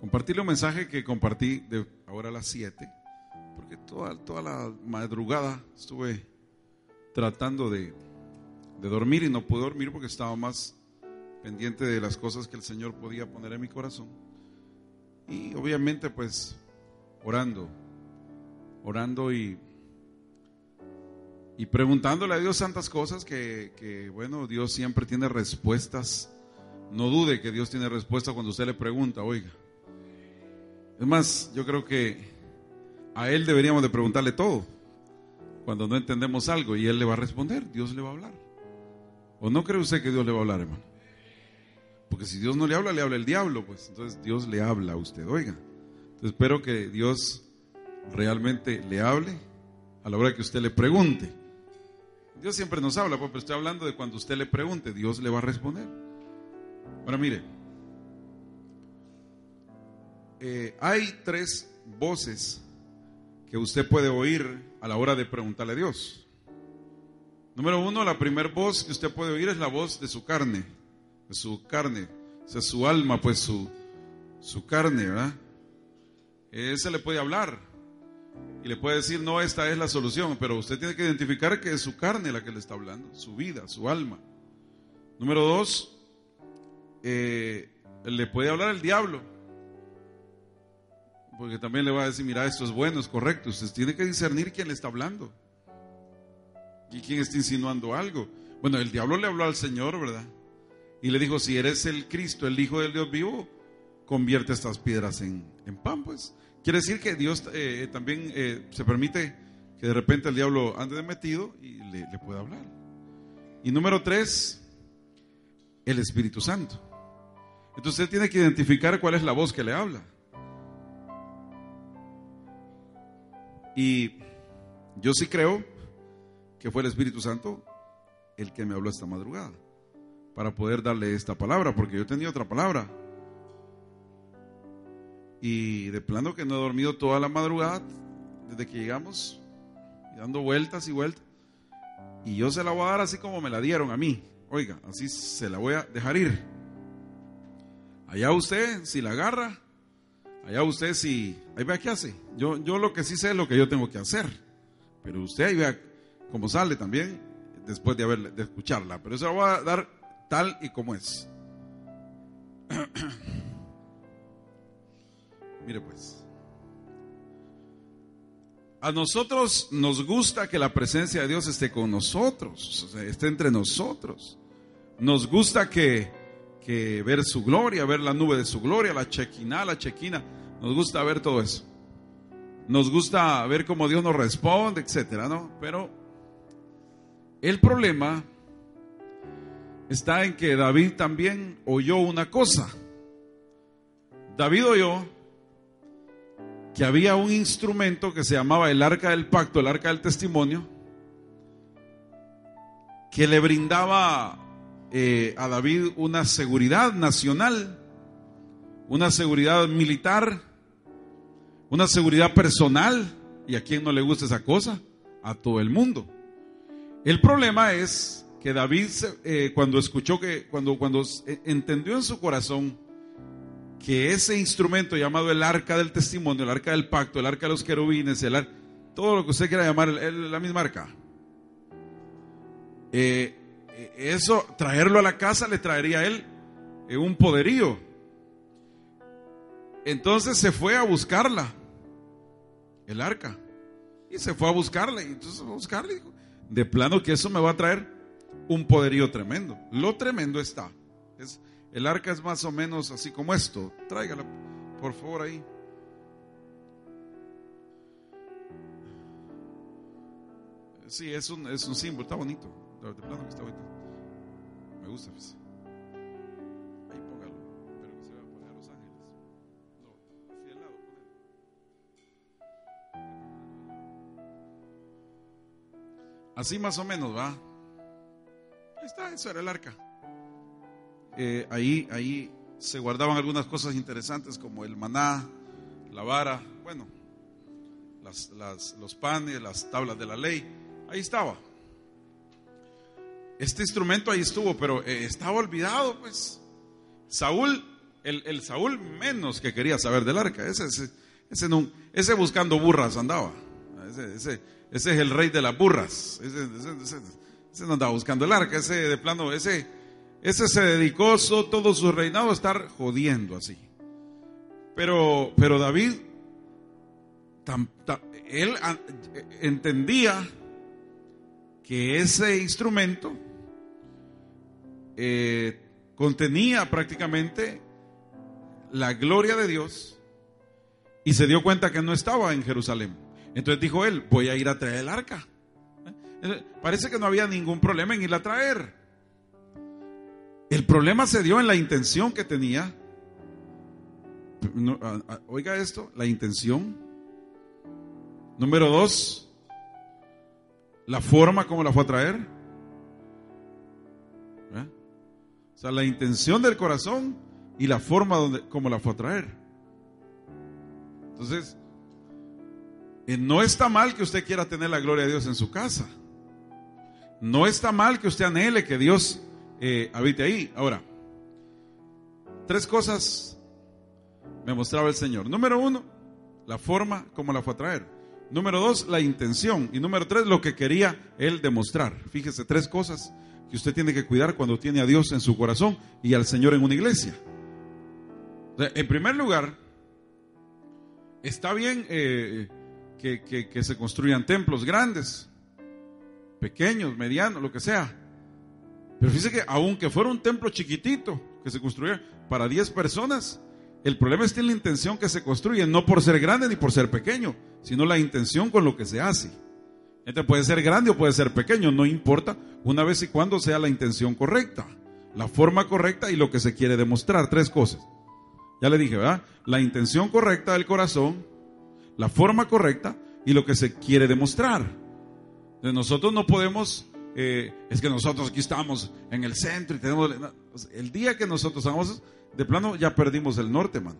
Compartirle un mensaje que compartí de ahora a las 7, porque toda, toda la madrugada estuve tratando de, de dormir y no pude dormir porque estaba más pendiente de las cosas que el Señor podía poner en mi corazón. Y obviamente pues orando, orando y, y preguntándole a Dios tantas cosas que, que, bueno, Dios siempre tiene respuestas. No dude que Dios tiene respuesta cuando usted le pregunta, oiga. Es más, yo creo que a Él deberíamos de preguntarle todo cuando no entendemos algo y Él le va a responder, Dios le va a hablar. ¿O no cree usted que Dios le va a hablar, hermano? Porque si Dios no le habla, le habla el diablo, pues entonces Dios le habla a usted, oiga. Entonces espero que Dios realmente le hable a la hora que usted le pregunte. Dios siempre nos habla, pues, pero estoy hablando de cuando usted le pregunte, Dios le va a responder. Ahora mire, eh, hay tres voces que usted puede oír a la hora de preguntarle a Dios. Número uno, la primera voz que usted puede oír es la voz de su carne, de su carne, o sea, su alma, pues su, su carne, ¿verdad? Ese le puede hablar y le puede decir, no, esta es la solución, pero usted tiene que identificar que es su carne la que le está hablando, su vida, su alma. Número dos, eh, le puede hablar el diablo, porque también le va a decir, mira, esto es bueno, es correcto, usted tiene que discernir quién le está hablando y quién está insinuando algo. Bueno, el diablo le habló al Señor, ¿verdad? Y le dijo, si eres el Cristo, el Hijo del Dios vivo, convierte estas piedras en, pan, pues. Quiere decir que Dios eh, también eh, se permite que de repente el diablo ande de metido y le, le pueda hablar. Y número tres, el Espíritu Santo. Entonces usted tiene que identificar cuál es la voz que le habla. Y yo sí creo que fue el Espíritu Santo el que me habló esta madrugada para poder darle esta palabra, porque yo tenía otra palabra. Y de plano que no he dormido toda la madrugada desde que llegamos, dando vueltas y vueltas. Y yo se la voy a dar así como me la dieron a mí. Oiga, así se la voy a dejar ir. Allá usted, si la agarra, allá usted si, ahí vea qué hace. Yo, yo lo que sí sé es lo que yo tengo que hacer. Pero usted ahí vea cómo sale también después de, haber, de escucharla. Pero eso la voy a dar tal y como es. Mire pues. A nosotros nos gusta que la presencia de Dios esté con nosotros, esté entre nosotros. Nos gusta que, que, ver su gloria, ver la nube de su gloria, la chequina, la chequina. Nos gusta ver todo eso. Nos gusta ver cómo Dios nos responde, etcétera, ¿no? Pero el problema está en que David también oyó una cosa. David oyó que había un instrumento que se llamaba el arca del pacto, el arca del testimonio, que le brindaba eh, a David una seguridad nacional, una seguridad militar, una seguridad personal. ¿Y a quién no le gusta esa cosa? A todo el mundo. El problema es que David, eh, cuando escuchó que, cuando, cuando entendió en su corazón que ese instrumento llamado el arca del testimonio, el arca del pacto, el arca de los querubines, el todo lo que usted quiera llamar, la misma arca, eh, eso, traerlo a la casa le traería a él eh, un poderío. Entonces se fue a buscarla, el arca, y se fue a buscarla, y entonces a buscarla dijo, de plano que eso me va a traer un poderío tremendo. Lo tremendo está. Es, el arca es más o menos así como esto. Tráigala, por favor, ahí. Sí, es un, es un símbolo, está bonito. De plano que está ahorita. Me gusta. Pues. Ahí póngalo. Pero que se va a poner a Los Ángeles. No, hacia el lado, ponelo. Así más o menos, ¿va? Ahí está, eso era el arca. Eh, ahí, ahí se guardaban algunas cosas interesantes como el maná, la vara, bueno, las, los panes, las tablas de la ley. Ahí estaba. Este instrumento ahí estuvo, pero eh, estaba olvidado, pues. Saúl, el, Saúl menos que quería saber del arca. Ese, ese, ese, buscando burras andaba. Ese, ese, es el rey de las burras. Ese, no andaba buscando el arca. Ese de plano, ese, ese se dedicó todo su reinado a estar jodiendo así. Pero, pero David, él entendía que ese instrumento eh, contenía prácticamente la gloria de Dios y se dio cuenta que no estaba en Jerusalén. Entonces dijo él, voy a ir a traer el arca. Eh, parece que no había ningún problema en ir a traer. El problema se dio en la intención que tenía. oiga esto, la intención. Número dos, la forma como la fue a traer. O sea, la intención del corazón y la forma donde, como la fue a traer. Entonces, eh, no está mal que usted quiera tener la gloria de Dios en su casa. No está mal que usted anhele que Dios eh, habite ahí. Ahora, tres cosas me mostraba el Señor. Número uno, la forma como la fue a traer. Número dos, la intención. Y número tres, lo que quería Él demostrar. Fíjese, tres cosas que usted tiene que cuidar cuando tiene a Dios en su corazón y al Señor en una iglesia. en primer lugar, está bien eh, que, se construyan templos grandes, pequeños, medianos, lo que sea. Pero fíjese que aunque fuera un templo chiquitito que se construyera para 10 personas, el problema está en la intención que se construye, no por ser grande ni por ser pequeño, sino la intención con lo que se hace. Este puede ser grande o puede ser pequeño, no importa, una vez y cuando sea la intención correcta, la forma correcta y lo que se quiere demostrar. Tres cosas. Ya le dije, ¿verdad? La intención correcta del corazón, la forma correcta y lo que se quiere demostrar. Entonces nosotros no podemos eh, es que nosotros aquí estamos en el centro y tenemos... El día que nosotros hagamos, de plano ya perdimos el norte, man.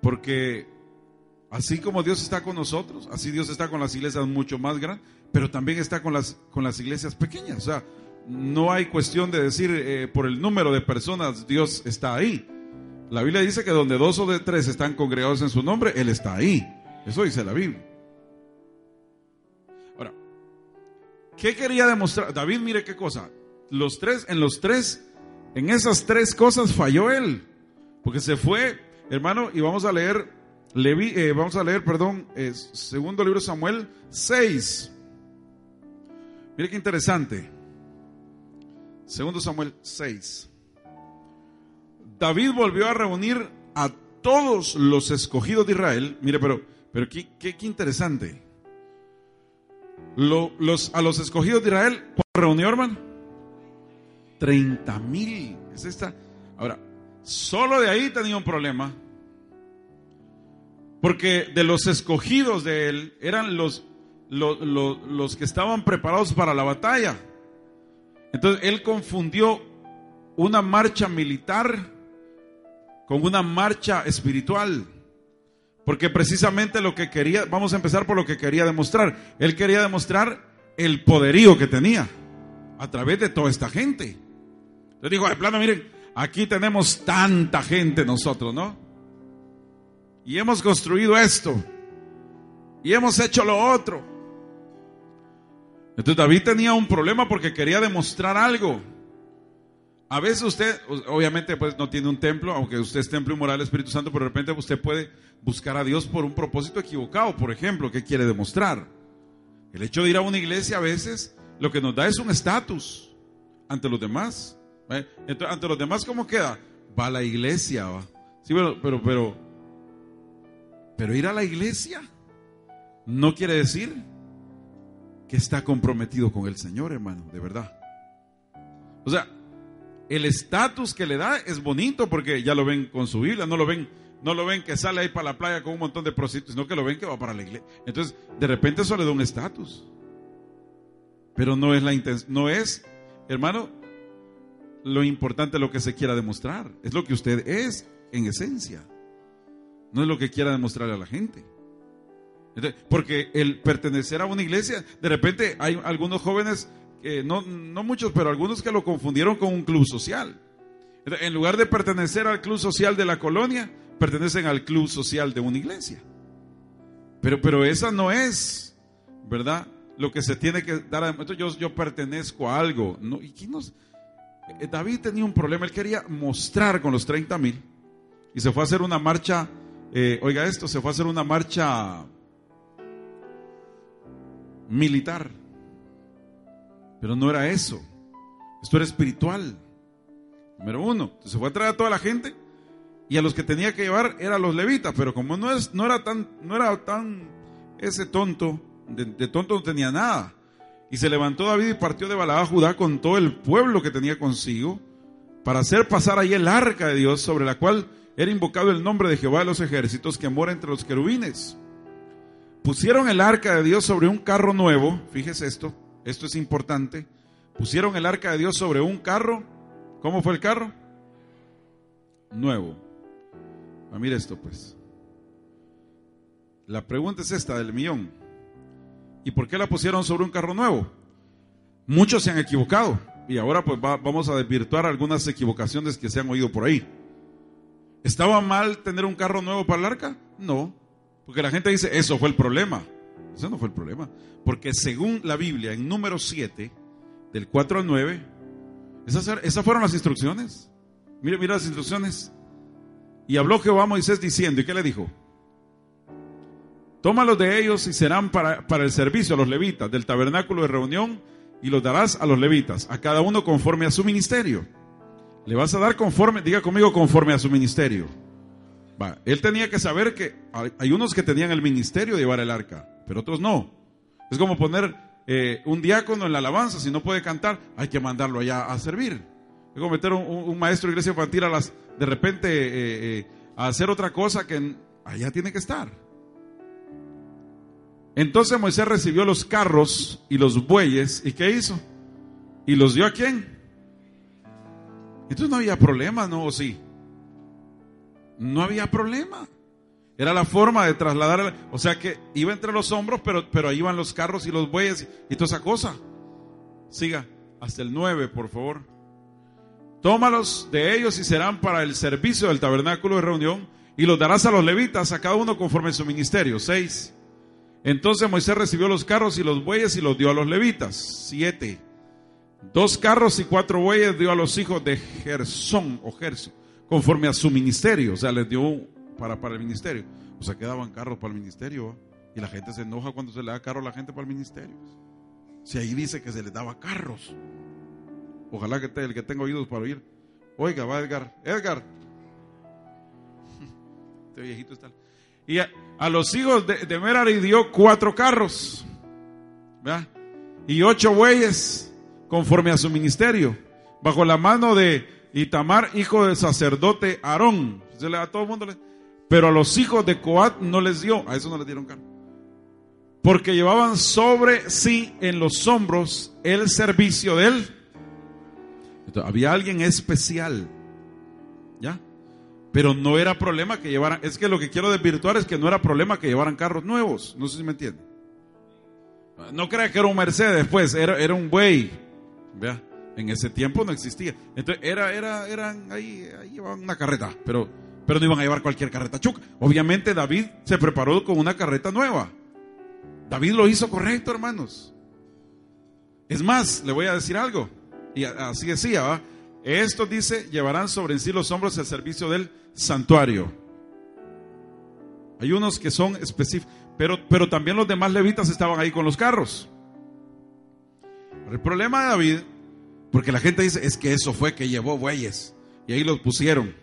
Porque así como Dios está con nosotros, así Dios está con las iglesias mucho más grandes, pero también está con las, con las iglesias pequeñas. O sea, no hay cuestión de decir eh, por el número de personas Dios está ahí. La Biblia dice que donde dos o de tres están congregados en su nombre, Él está ahí. Eso dice la Biblia. ¿Qué quería demostrar? David, mire qué cosa. Los tres, en los tres, en esas tres cosas falló él. Porque se fue, hermano, y vamos a leer, Levi, eh, vamos a leer, perdón, segundo libro de Samuel 6. Mire qué interesante. Segundo Samuel 6. David volvió a reunir a todos los escogidos de Israel. Mire, pero, pero qué, qué, qué interesante los, a los escogidos de Israel, ¿cuánto reunió, hermano? 30 mil. Es esta. Ahora, solo de ahí tenía un problema. Porque de los escogidos de él eran los, los, los que estaban preparados para la batalla. Entonces él confundió una marcha militar con una marcha espiritual. Porque precisamente lo que quería, vamos a empezar por lo que quería demostrar. Él quería demostrar el poderío que tenía a través de toda esta gente. Le dijo, de plano, miren, aquí tenemos tanta gente nosotros, ¿no? Y hemos construido esto. Y hemos hecho lo otro. Entonces David tenía un problema porque quería demostrar algo. A veces usted, obviamente, pues no tiene un templo, aunque usted es templo moral Espíritu Santo, pero de repente usted puede buscar a Dios por un propósito equivocado. Por ejemplo, ¿qué quiere demostrar? El hecho de ir a una iglesia a veces lo que nos da es un estatus ante los demás. Entonces, ante los demás, ¿cómo queda? Va a la iglesia, va. Sí, pero, pero, pero, pero ir a la iglesia no quiere decir que está comprometido con el Señor, hermano, de verdad. O sea, el estatus que le da es bonito porque ya lo ven con su Biblia, no lo ven, no lo ven que sale ahí para la playa con un montón de prostitutas, sino que lo ven que va para la iglesia. Entonces, de repente eso le da un estatus. Pero no es la intención, no es, hermano, lo importante lo que se quiera demostrar. Es lo que usted es en esencia. No es lo que quiera demostrarle a la gente. Porque el pertenecer a una iglesia, de repente hay algunos jóvenes, no, no muchos, pero algunos que lo confundieron con un club social. En lugar de pertenecer al club social de la colonia, pertenecen al club social de una iglesia. Pero, pero esa no es, ¿verdad? Lo que se tiene que dar a yo, yo pertenezco a algo. No. Eh, David tenía un problema, él quería mostrar con los 30 mil y se fue a hacer una marcha, eh, oiga esto, se fue a hacer una marcha militar. Pero no era eso, esto era espiritual. Número uno, se fue a traer a toda la gente y a los que tenía que llevar eran los levitas, pero como no, es, no, era, tan, no era tan ese tonto, de, tonto no tenía nada. Y se levantó David y partió de Balada Judá con todo el pueblo que tenía consigo para hacer pasar ahí el arca de Dios sobre la cual era invocado el nombre de Jehová de los ejércitos que mora entre los querubines. Pusieron el arca de Dios sobre un carro nuevo, fíjese esto, esto es importante. Pusieron el arca de Dios sobre un carro, ¿cómo fue el carro? Nuevo. Ah, mire esto pues. La pregunta es esta del millón. ¿Y por qué la pusieron sobre un carro nuevo? Muchos se han equivocado y ahora pues vamos a desvirtuar algunas equivocaciones que se han oído por ahí. ¿Estaba mal tener un carro nuevo para el arca? No, porque la gente dice, eso fue el problema. Eso no fue el problema. Porque según la Biblia, en número 7, del 4 al 9, esas, esas fueron las instrucciones. Mira, mira las instrucciones. Y habló Jehová a Moisés diciendo, ¿y qué le dijo? Tómalos de ellos y serán para, para el servicio a los levitas del tabernáculo de reunión y los darás a los levitas, a cada uno conforme a su ministerio. Le vas a dar conforme, diga conmigo, conforme a su ministerio. Va, él tenía que saber que hay unos que tenían el ministerio de llevar el arca, pero otros no. Es como poner eh, un diácono en la alabanza, si no puede cantar, hay que mandarlo allá a servir. Es como meter un, maestro de iglesia infantil a las, de repente eh, eh, a hacer otra cosa que allá tiene que estar. Entonces Moisés recibió los carros y los bueyes, ¿y qué hizo? ¿Y los dio a quién? Entonces no había problema, ¿no? ¿O sí? No había problema. Era la forma de trasladar, o sea que iba entre los hombros, pero, pero ahí iban los carros y los bueyes y toda esa cosa. Siga, hasta el 9, por favor. Tómalos de ellos y serán para el servicio del tabernáculo de reunión y los darás a los levitas, a cada uno conforme su ministerio. 6. Entonces Moisés recibió los carros y los bueyes y los dio a los levitas. 7. Dos carros y cuatro bueyes dio a los hijos de Gersón o Gerso, conforme a su ministerio. O sea, les dio para, para el ministerio. O sea, quedaban carros para el ministerio. Y la gente se enoja cuando se le da carro a la gente para el ministerio. Si ahí dice que se le daba carros. Ojalá que el que tenga oídos para oír. Oiga, va Edgar. Edgar. Este viejito está. Y a, los hijos de, de, Merari dio cuatro carros. Y ocho bueyes conforme a su ministerio. Bajo la mano de Itamar, hijo del sacerdote Aarón. Se le, a todo el mundo le, pero a los hijos de Coat no les dio, a eso no les dieron cargo. Porque llevaban sobre sí en los hombros el servicio de él. había alguien especial. ¿Ya? Pero no era problema que llevaran. Es que lo que quiero desvirtuar es que no era problema que llevaran carros nuevos. No sé si me entiende. No crea que era un Mercedes, pues, era, era un buey. Vea, en ese tiempo no existía. Entonces, era, era, eran, ahí, ahí llevaban una carreta, pero pero no iban a llevar cualquier carreta chuca. Obviamente David se preparó con una carreta nueva. David lo hizo correcto, hermanos. Es más, le voy a decir algo. Y así decía, ¿va? Esto dice, llevarán sobre sí los hombros el servicio del santuario. Hay unos que son específicos, pero, pero también los demás levitas estaban ahí con los carros. El problema de David, porque la gente dice, es que eso fue que llevó bueyes y ahí los pusieron.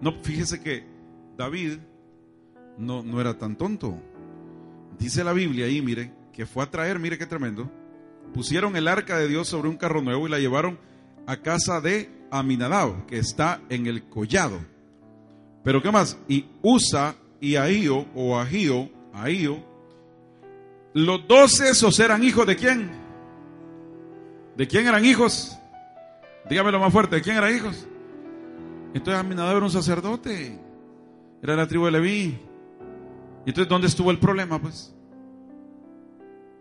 No, fíjese que David no, no era tan tonto. Dice la Biblia ahí, mire, que fue a traer, mire qué tremendo. Pusieron el arca de Dios sobre un carro nuevo y la llevaron a casa de Aminadab, que está en el collado. Pero ¿qué más? Y Usa y Ahío, o Ahío, Ahío, los doce esos eran hijos de quién? ¿De quién eran hijos? Dígamelo más fuerte, ¿de quién eran hijos? Entonces Aminadab era un sacerdote, era de la tribu de Leví. ¿Y entonces dónde estuvo el problema, pues?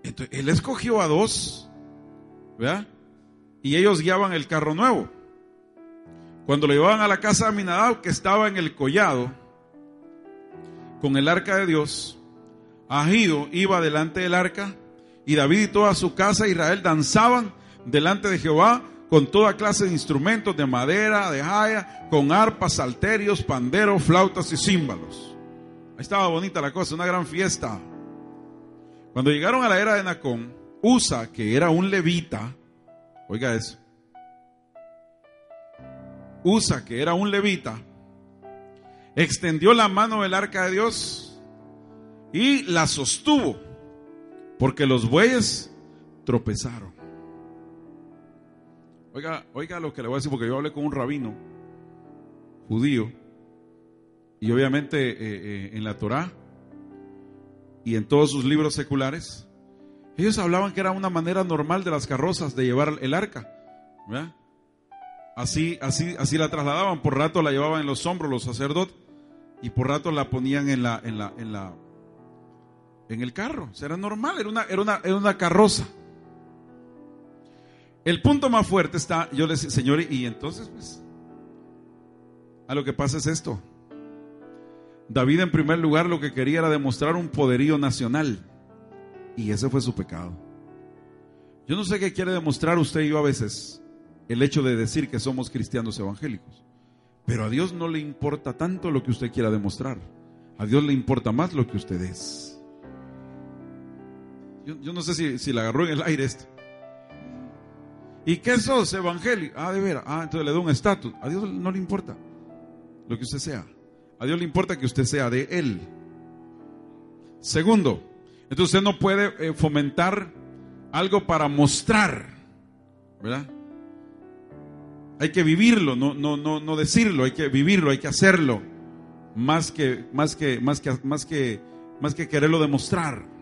Entonces, él escogió a dos, ¿verdad? Y ellos guiaban el carro nuevo. Cuando lo llevaban a la casa de Aminadab, que estaba en el collado, con el arca de Dios, Agido iba delante del arca, y David y toda su casa Israel danzaban delante de Jehová con toda clase de instrumentos de madera, de jaya, con arpas, salterios, panderos, flautas y címbalos. Ahí estaba bonita la cosa, una gran fiesta. Cuando llegaron a la era de Nacón, Usa, que era un levita, oiga eso, Usa, que era un levita, extendió la mano del arca de Dios y la sostuvo, porque los bueyes tropezaron. Oiga, oiga lo que le voy a decir, porque yo hablé con un rabino judío, y obviamente eh, eh, en la Torá y en todos sus libros seculares, ellos hablaban que era una manera normal de las carrozas de llevar el arca. Así, así, así la trasladaban, por rato la llevaban en los hombros los sacerdotes y por rato la ponían en la, en la, en la, en el carro. O sea, era normal, era una, era una, era una carroza. El punto más fuerte está, yo le decía, Señor, y entonces, pues, a lo que pasa es esto. David en primer lugar lo que quería era demostrar un poderío nacional. Y ese fue su pecado. Yo no sé qué quiere demostrar usted y yo a veces el hecho de decir que somos cristianos evangélicos. Pero a Dios no le importa tanto lo que usted quiera demostrar. A Dios le importa más lo que usted es. Yo, no sé si, si la agarró en el aire esto. ¿Y qué sos evangélico? Ah, de veras. Ah, entonces le doy un estatus. A Dios no le importa lo que usted sea. A Dios le importa que usted sea de Él. Segundo, entonces usted no puede eh, fomentar algo para mostrar, ¿verdad? Hay que vivirlo, no, no, no, no decirlo, hay que vivirlo, hay que hacerlo, más que, más que, más que, más que, más que quererlo demostrar.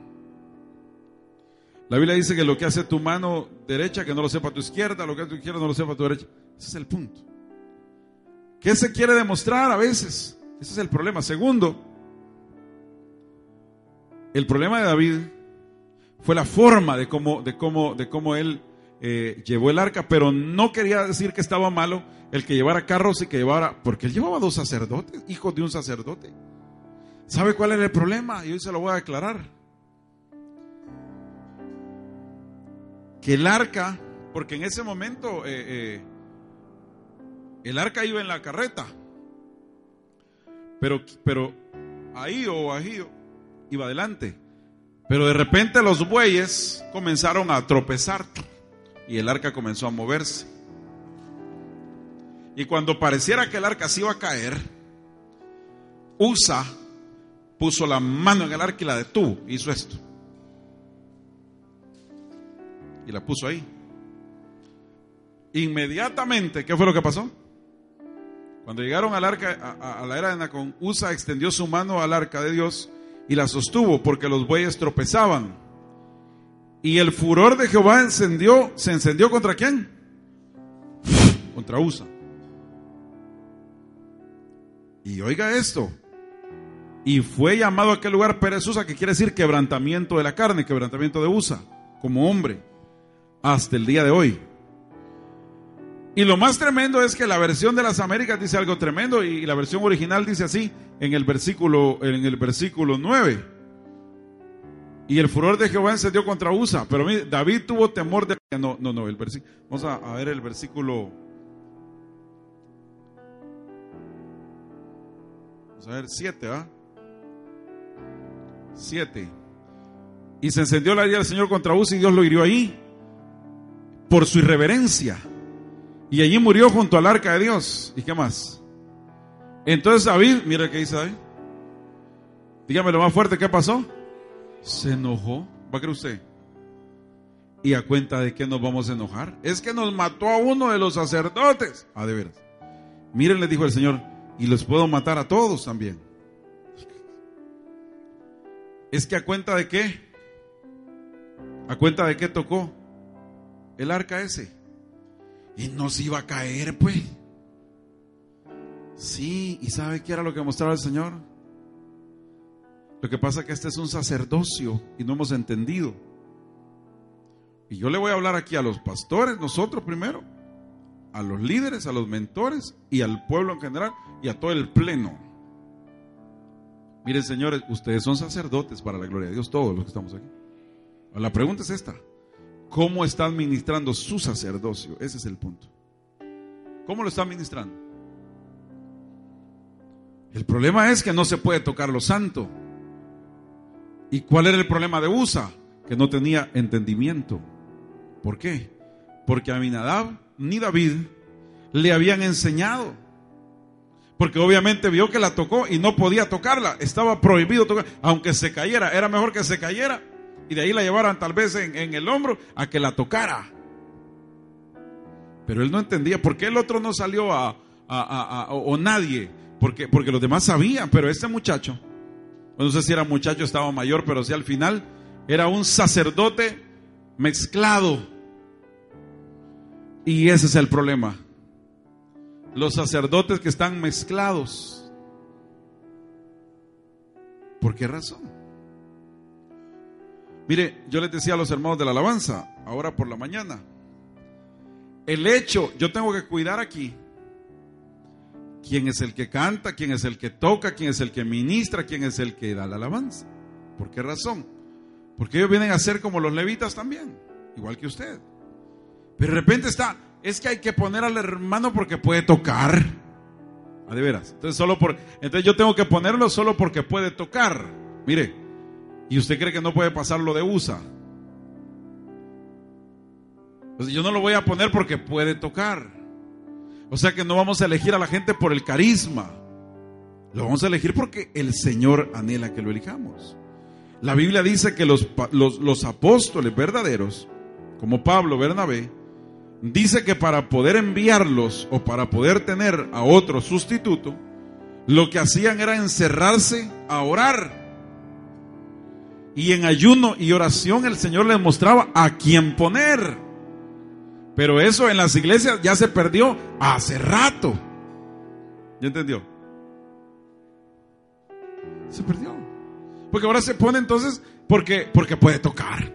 La Biblia dice que lo que hace tu mano derecha, que no lo sepa tu izquierda, lo que hace tu izquierda, no lo sepa tu derecha. Ese es el punto. ¿Qué se quiere demostrar a veces? Ese es el problema. Segundo, el problema de David fue la forma de cómo, de cómo, de cómo él eh, llevó el arca, pero no quería decir que estaba malo el que llevara carros y que llevara, porque él llevaba dos sacerdotes, hijos de un sacerdote. ¿Sabe cuál era el problema? Y hoy se lo voy a declarar. Que el arca, porque en ese momento eh, eh, el arca iba en la carreta, pero, pero ahí o ahí iba adelante. Pero de repente los bueyes comenzaron a tropezar y el arca comenzó a moverse. Y cuando pareciera que el arca se iba a caer, Usa puso la mano en el arca y la detuvo. Hizo esto y la puso ahí. Inmediatamente, ¿qué fue lo que pasó? Cuando llegaron al arca, a, la era de Nacón, Usa extendió su mano al arca de Dios y la sostuvo porque los bueyes tropezaban. Y el furor de Jehová encendió, se encendió contra quién? Contra Usa. Y oiga esto. Y fue llamado a aquel lugar Pérez Usa, que quiere decir quebrantamiento de la carne, quebrantamiento de Usa, como hombre hasta el día de hoy. Y lo más tremendo es que la versión de las Américas dice algo tremendo y la versión original dice así en el versículo en el versículo 9. Y el furor de Jehová encendió contra Usa, pero David tuvo temor de no no no, el versículo Vamos a, ver el versículo Vamos a ver 7, ¿ah? 7. Y se encendió la ira del Señor contra Usa y Dios lo hirió ahí por su irreverencia. Y allí murió junto al arca de Dios. ¿Y qué más? Entonces David, mira qué dice David. Dígame lo más fuerte, ¿qué pasó? Se enojó. ¿Va a creer usted? ¿Y a cuenta de qué nos vamos a enojar? Es que nos mató a uno de los sacerdotes. Ah, de veras. Miren, le dijo el Señor, y los puedo matar a todos también. Es que a cuenta de qué? ¿A cuenta de qué tocó? El arca ese. Y no se iba a caer, pues. Sí, ¿y sabe qué era lo que mostraba el Señor? Lo que pasa es que este es un sacerdocio y no hemos entendido. Y yo le voy a hablar aquí a los pastores, nosotros primero, a los líderes, a los mentores y al pueblo en general y a todo el pleno. Miren, señores, ustedes son sacerdotes para la gloria de Dios, todos los que estamos aquí. La pregunta es esta. ¿Cómo está administrando su sacerdocio? Ese es el punto. ¿Cómo lo está administrando? El problema es que no se puede tocar lo santo. ¿Y cuál era el problema de Usa? Que no tenía entendimiento. ¿Por qué? Porque a Aminadab ni David le habían enseñado. Porque obviamente vio que la tocó y no podía tocarla. Estaba prohibido tocar. Aunque se cayera, era mejor que se cayera y de ahí la llevaran tal vez en, el hombro a que la tocara. Pero él no entendía por qué el otro no salió a, o, nadie, porque, porque los demás sabían, pero este muchacho, no sé si era muchacho, estaba mayor, pero si al final era un sacerdote mezclado. Y ese es el problema. Los sacerdotes que están mezclados. ¿Por qué razón? Mire, yo les decía a los hermanos de la alabanza, ahora por la mañana, el hecho, yo tengo que cuidar aquí quién es el que canta, quién es el que toca, quién es el que ministra, quién es el que da la alabanza. ¿Por qué razón? Porque ellos vienen a ser como los levitas también, igual que usted. Pero de repente está, es que hay que poner al hermano porque puede tocar. A ah, de veras. Entonces, solo por, entonces yo tengo que ponerlo solo porque puede tocar. Mire, ¿Y usted cree que no puede pasar lo de USA? Pues yo no lo voy a poner porque puede tocar. O sea que no vamos a elegir a la gente por el carisma. Lo vamos a elegir porque el Señor anhela que lo elijamos. La Biblia dice que los, los, los apóstoles verdaderos, como Pablo, Bernabé, dice que para poder enviarlos o para poder tener a otro sustituto, lo que hacían era encerrarse a orar y en ayuno y oración el Señor les mostraba a quién poner. Pero eso en las iglesias ya se perdió hace rato. ¿Ya entendió? Se perdió. Porque ahora se pone entonces porque, porque puede tocar.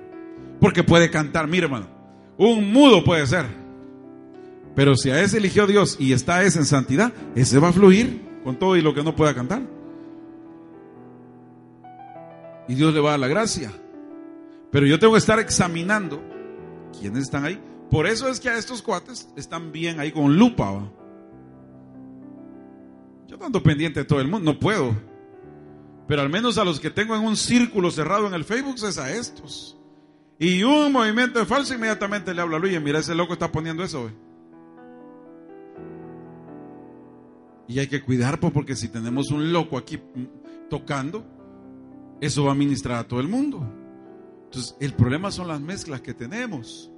Porque puede cantar. Mire, hermano. Un mudo puede ser. Pero si a ese eligió Dios y está ese en santidad, ese va a fluir con todo y lo que no pueda cantar y Dios le va a dar la gracia. Pero yo tengo que estar examinando quiénes están ahí. Por eso es que a estos cuates están bien ahí con lupa. Yo ando pendiente de todo el mundo, no puedo. Pero al menos a los que tengo en un círculo cerrado en el Facebook es a estos. Y un movimiento de falso, inmediatamente le hablo a Luis, mira, ese loco está poniendo eso. Y hay que cuidar, pues, porque si tenemos un loco aquí tocando, eso va a ministrar a todo el mundo. Entonces, el problema son las mezclas que tenemos.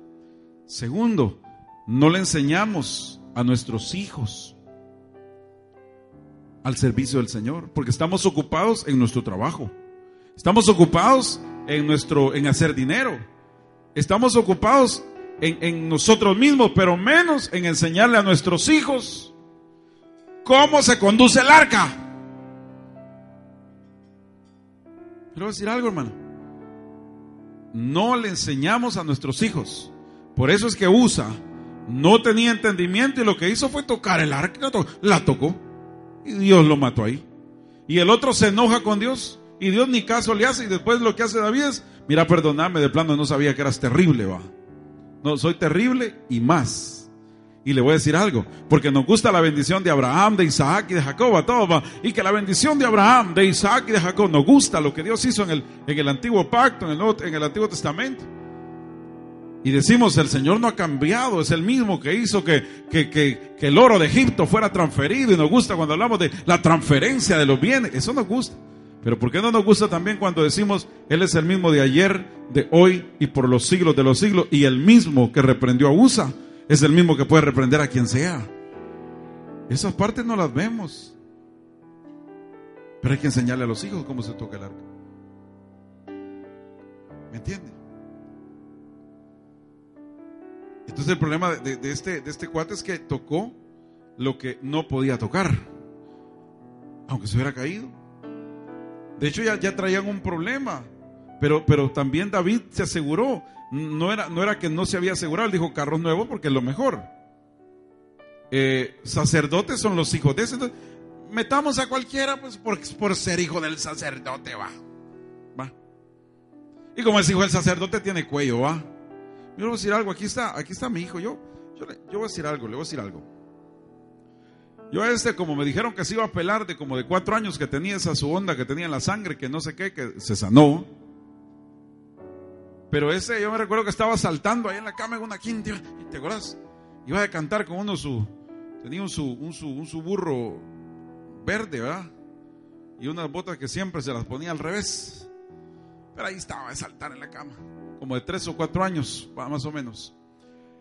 Segundo, no le enseñamos a nuestros hijos al servicio del Señor, porque estamos ocupados en nuestro trabajo. Estamos ocupados en nuestro en hacer dinero. Estamos ocupados en, en nosotros mismos, pero menos en enseñarle a nuestros hijos cómo se conduce el arca. Quiero decir algo, hermano. No le enseñamos a nuestros hijos. Por eso es que Usa no tenía entendimiento y lo que hizo fue tocar el arca. La tocó. Y Dios lo mató ahí. Y el otro se enoja con Dios. Y Dios ni caso le hace. Y después lo que hace David es, mira, perdoname, de plano no sabía que eras terrible, va. No, soy terrible y más. Y le voy a decir algo, porque nos gusta la bendición de Abraham, de Isaac y de Jacob, a todos, y que la bendición de Abraham, de Isaac y de Jacob nos gusta lo que Dios hizo en el, en el antiguo pacto, en el, en el Antiguo Testamento. Y decimos, el Señor no ha cambiado, es el mismo que hizo que, que, que, que el oro de Egipto fuera transferido. Y nos gusta cuando hablamos de la transferencia de los bienes, eso nos gusta. Pero ¿por qué no nos gusta también cuando decimos, Él es el mismo de ayer, de hoy y por los siglos de los siglos, y el mismo que reprendió a Usa? Es el mismo que puede reprender a quien sea. Esas partes no las vemos. Pero hay que enseñarle a los hijos cómo se toca el arca. ¿Me entiende? Entonces el problema de, este, de este cuate es que tocó lo que no podía tocar, aunque se hubiera caído. De hecho ya, traían un problema, pero también David se aseguró. No era, no era que no se había asegurado, él dijo carros nuevos porque es lo mejor. Eh, sacerdotes son los hijos de ese. Entonces, metamos a cualquiera pues por, por ser hijo del sacerdote, va. Va. Y como es hijo del sacerdote tiene cuello, va. Yo le voy a decir algo, aquí está, aquí está mi hijo. Yo, yo, le, yo voy a decir algo, le voy a decir algo. Yo a este, como me dijeron que se iba a pelar de como de cuatro años que tenía esa su onda que tenía en la sangre, que no sé qué, que se sanó. Pero ese, yo me recuerdo que estaba saltando ahí en la cama en una quinta, te acuerdas, iba a cantar con uno su, tenía un su, un su, un su burro verde, ¿verdad? Y unas botas que siempre se las ponía al revés. Pero ahí estaba a saltar en la cama, como de tres o cuatro años, más o menos.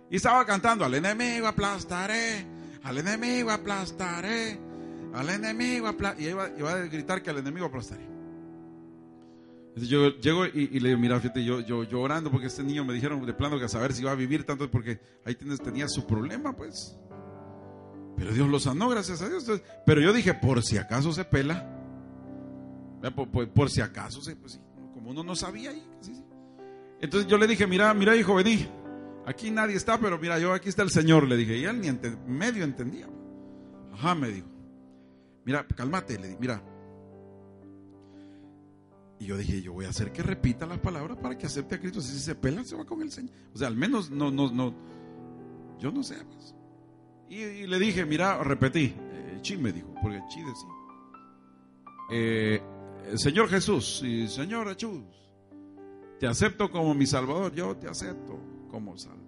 Y estaba cantando, al enemigo aplastaré, al enemigo aplastaré, al enemigo aplastaré. Y iba, iba, a gritar que al enemigo aplastaré. Yo llego y, le digo, mira, fíjate, yo, yo, yo orando porque este niño me dijeron de plano que a saber si iba a vivir tanto porque ahí tienes, tenía su problema, pues. Pero Dios lo sanó, gracias a Dios. Pero yo dije, por si acaso se pela. Por, por, si acaso, se, pues, como uno no sabía ahí. Entonces yo le dije, mira, mira, hijo, vení. Aquí nadie está, pero mira, yo aquí está el Señor, le dije. Y él ni ente, medio entendía. Ajá, me dijo. Mira, cálmate, le dije, mira. Y yo dije, yo voy a hacer que repita las palabras para que acepte a Cristo. Si se pela, se va con el Señor. O sea, al menos no, no, no. Yo no sé. Pues. Y, le dije, mira, repetí. Eh, chi me dijo, porque chi decía. Eh, Señor Jesús y Señor Jesús, te acepto como mi Salvador. Yo te acepto como Salvador.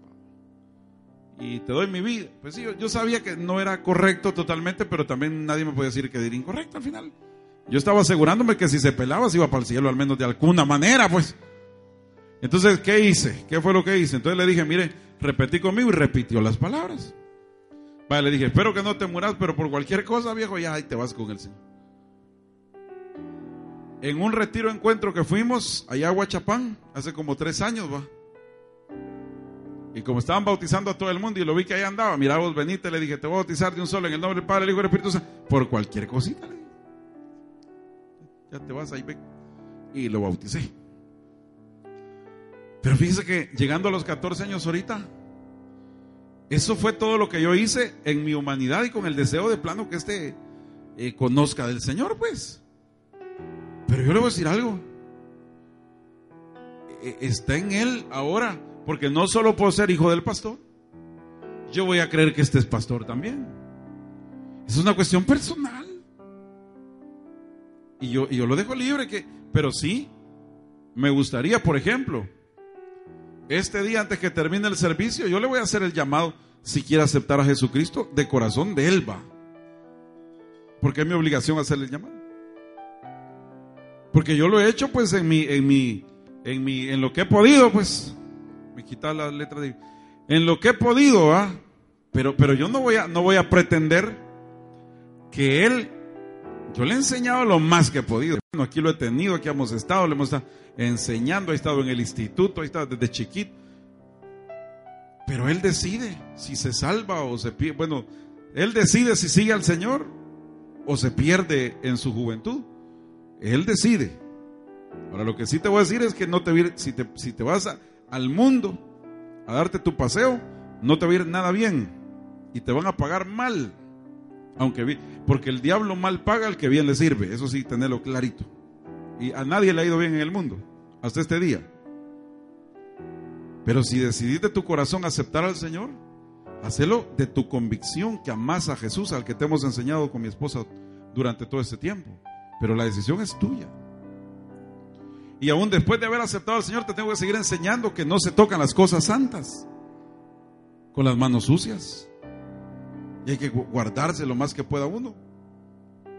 Y te doy mi vida. Pues sí, yo sabía que no era correcto totalmente, pero también nadie me podía decir que era incorrecto al final. Yo estaba asegurándome que si se pelaba se iba para el cielo al menos de alguna manera, pues. Entonces, ¿qué hice? ¿Qué fue lo que hice? Entonces le dije, mire, repetí conmigo y repitió las palabras. Vale, le dije, espero que no te muras, pero por cualquier cosa, viejo, ya ahí te vas con el Señor. En un retiro encuentro que fuimos allá a Huachapán, hace como tres años, va. Y como estaban bautizando a todo el mundo y lo vi que ahí andaba, mira vos venite, le dije, te voy a bautizar de un solo en el nombre del Padre, el Hijo y el Espíritu Santo, por cualquier cosita. Le. Ya te vas ahí, ve. Y lo bauticé. Pero fíjese que llegando a los 14 años ahorita, eso fue todo lo que yo hice en mi humanidad y con el deseo de plano que este eh, conozca del Señor, pues. Pero yo le voy a decir algo. E, está en Él ahora, porque no solo puedo ser hijo del pastor, yo voy a creer que este es pastor también. Es una cuestión personal. Y yo, yo lo dejo libre, que, pero sí, me gustaría, por ejemplo, este día antes que termine el servicio, yo le voy a hacer el llamado, si quiere aceptar a Jesucristo, de corazón de Él va. Porque es mi obligación hacerle el llamado. Porque yo lo he hecho pues en mi, en mi, en mi, en lo que he podido, pues. Me quita la letra de. En lo que he podido, ¿ah? Pero, pero yo no voy a, no voy a pretender que Él yo le he enseñado lo más que he podido. Bueno, aquí lo he tenido, aquí hemos estado, le hemos estado enseñando, he estado en el instituto, he estado desde chiquito. Pero él decide si se salva o se pierde. Bueno, él decide si sigue al Señor o se pierde en su juventud. Él decide. Ahora lo que sí te voy a decir es que no te si te, si te vas al mundo a darte tu paseo, no te va a ir nada bien y te van a pagar mal. Aunque porque el diablo mal paga al que bien le sirve, eso sí, tenerlo clarito. Y a nadie le ha ido bien en el mundo, hasta este día. Pero si decidiste de tu corazón aceptar al Señor, hacelo de tu convicción que amas a Jesús, al que te hemos enseñado con mi esposa durante todo este tiempo. Pero la decisión es tuya. Y aún después de haber aceptado al Señor, te tengo que seguir enseñando que no se tocan las cosas santas con las manos sucias. Y hay que guardarse lo más que pueda uno.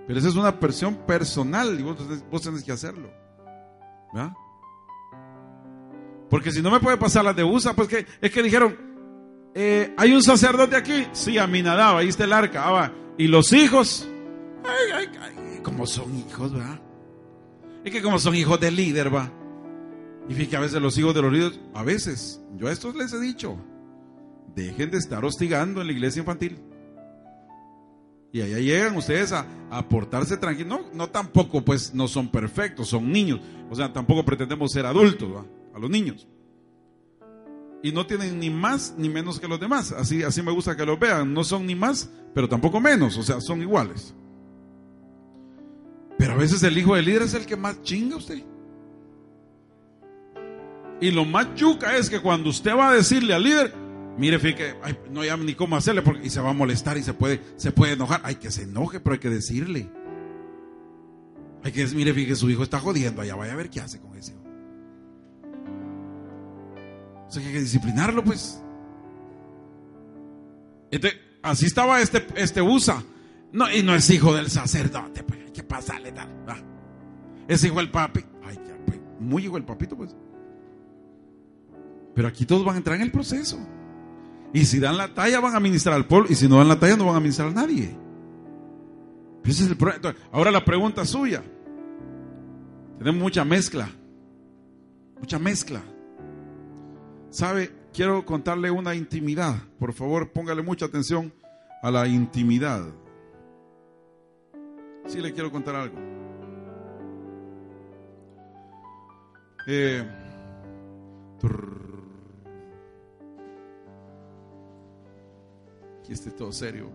Pero esa es una presión personal y vos, tenés que hacerlo. ¿verdad? Porque si no me puede pasar la de USA, pues que es que dijeron, eh, hay un sacerdote aquí. Sí, a mí nadaba, ahí está el arca. Ah. Y los hijos, ay, ay, ay, como son hijos, ¿verdad? Es que como son hijos del líder, va. Y fíjate a veces los hijos de los líderes, a veces, yo a estos les he dicho, dejen de estar hostigando en la iglesia infantil. Y allá llegan ustedes a, a portarse tranquilos. No, no tampoco, pues, no son perfectos, son niños. O sea, tampoco pretendemos ser adultos, a los niños. Y no tienen ni más ni menos que los demás. Así, así me gusta que los vean. No son ni más, pero tampoco menos. O sea, son iguales. Pero a veces el hijo del líder es el que más chinga usted. Y lo más chuca es que cuando usted va a decirle al líder, mire, fíjate, no hay ni cómo hacerle porque y se va a molestar y se puede, se puede enojar. Hay que se enoje, pero hay que decirle. Hay que decir, mire, fíjate, su hijo está jodiendo, allá vaya a ver qué hace con ese. O sea, hay que disciplinarlo, pues. Este, así estaba este, este USA. No, y no es hijo del sacerdote, pues, hay que pasarle tal. Es hijo del papi. Ay, pues, muy hijo del papito, pues. Pero aquí todos van a entrar en el proceso. Y si dan la talla van a ministrar al pueblo. Y si no dan la talla no van a ministrar a nadie. Ese es el problema. Ahora la pregunta suya. Tenemos mucha mezcla. Mucha mezcla. ¿Sabe? Quiero contarle una intimidad. Por favor, póngale mucha atención a la intimidad. Sí le quiero contar algo. Eh, Aquí esté todo serio.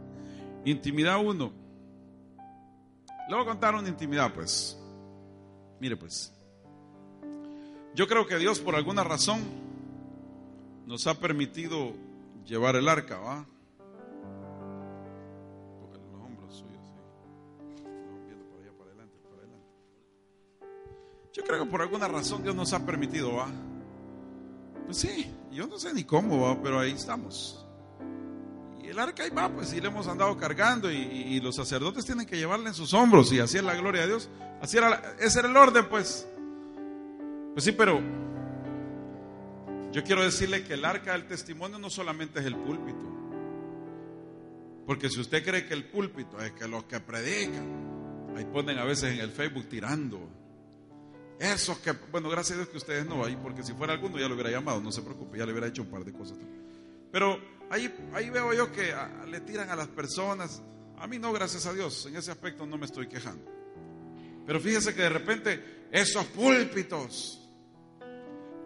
Intimidad uno. Le voy contar una intimidad, pues. Mire, pues. Yo creo que Dios, por alguna razón, nos ha permitido llevar el arca, ¿va? los hombros suyos, adelante. Yo creo que por alguna razón Dios nos ha permitido, ¿va? Pues sí, yo no sé ni cómo, ¿va? Pero ahí estamos el arca ahí va, pues sí le hemos andado cargando y, los sacerdotes tienen que llevarla en sus hombros y así es la gloria de Dios. Así era, ese era el orden, pues. Pues sí, pero yo quiero decirle que el arca del testimonio no solamente es el púlpito. Porque si usted cree que el púlpito es que los que predican, ahí ponen a veces en el Facebook tirando. Esos que, bueno, gracias a Dios que ustedes no ahí, porque si fuera alguno ya lo hubiera llamado, no se preocupe, ya le hubiera hecho un par de cosas. Pero Ahí, ahí veo yo que ah, le tiran a las personas. A mí no, gracias a Dios, en ese aspecto no me estoy quejando. Pero fíjese que de repente esos púlpitos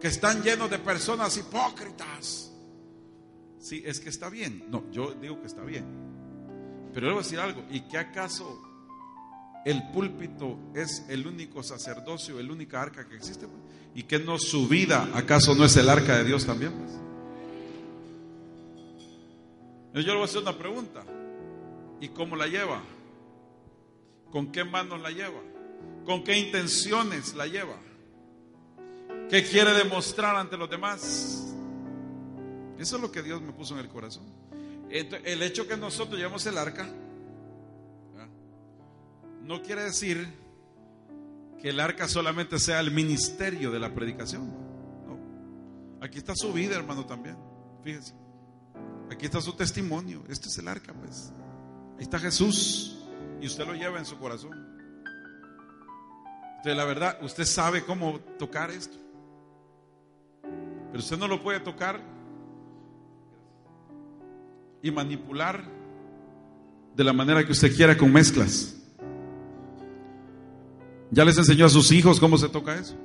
que están llenos de personas hipócritas. Sí, es que está bien. No, yo digo que está bien. Pero a decir algo. ¿Y que acaso el púlpito es el único sacerdocio, el única arca que existe? ¿Y que no su vida acaso no es el arca de Dios también? Pues? Yo le voy a hacer una pregunta. ¿Y cómo la lleva? ¿Con qué manos la lleva? ¿Con qué intenciones la lleva? ¿Qué quiere demostrar ante los demás? Eso es lo que Dios me puso en el corazón. el hecho que nosotros llevamos el arca no quiere decir que el arca solamente sea el ministerio de la predicación. No. Aquí está su vida, hermano, también. Fíjense. Aquí está su testimonio. Este es el arca, pues. Ahí está Jesús. Y usted lo lleva en su corazón. Entonces, la verdad, usted sabe cómo tocar esto. Pero usted no lo puede tocar y manipular de la manera que usted quiera con mezclas. ¿Ya les enseñó a sus hijos cómo se toca eso?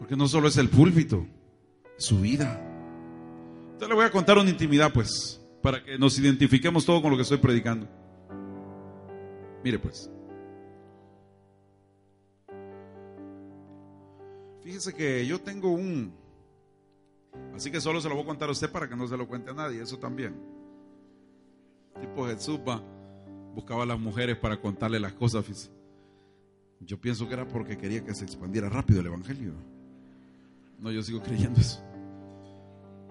Porque no solo es el púlpito su vida. Entonces le voy a contar una intimidad, pues, para que nos identifiquemos todo con lo que estoy predicando. Mire, pues. Fíjese que yo tengo un... Así que solo se lo voy a contar a usted para que no se lo cuente a nadie, eso también. Tipo Jesús va, buscaba a las mujeres para contarle las cosas. Yo pienso que era porque quería que se expandiera rápido el Evangelio. No, yo sigo creyendo eso.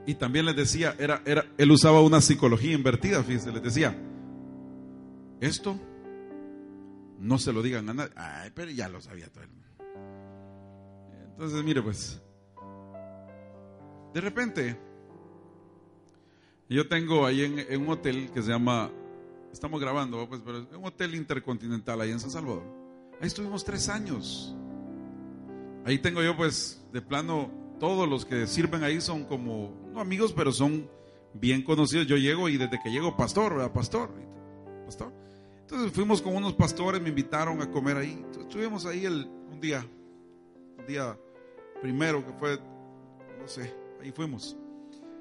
Y también les decía, era, era, él usaba una psicología invertida, fíjense, les decía, esto no se lo digan a nadie. Ay, pero ya lo sabía todo el mundo. Entonces, mire pues, de repente, yo tengo ahí en, un hotel que se llama, estamos grabando, pues, pero un hotel intercontinental ahí en San Salvador. Ahí estuvimos tres años. Ahí tengo yo pues de plano todos los que sirven ahí son como, no amigos, pero son bien conocidos. Yo llego y desde que llego, pastor, ¿verdad? Pastor, pastor. Entonces fuimos con unos pastores, me invitaron a comer ahí. estuvimos ahí el, un día, un día primero que fue, no sé, ahí fuimos.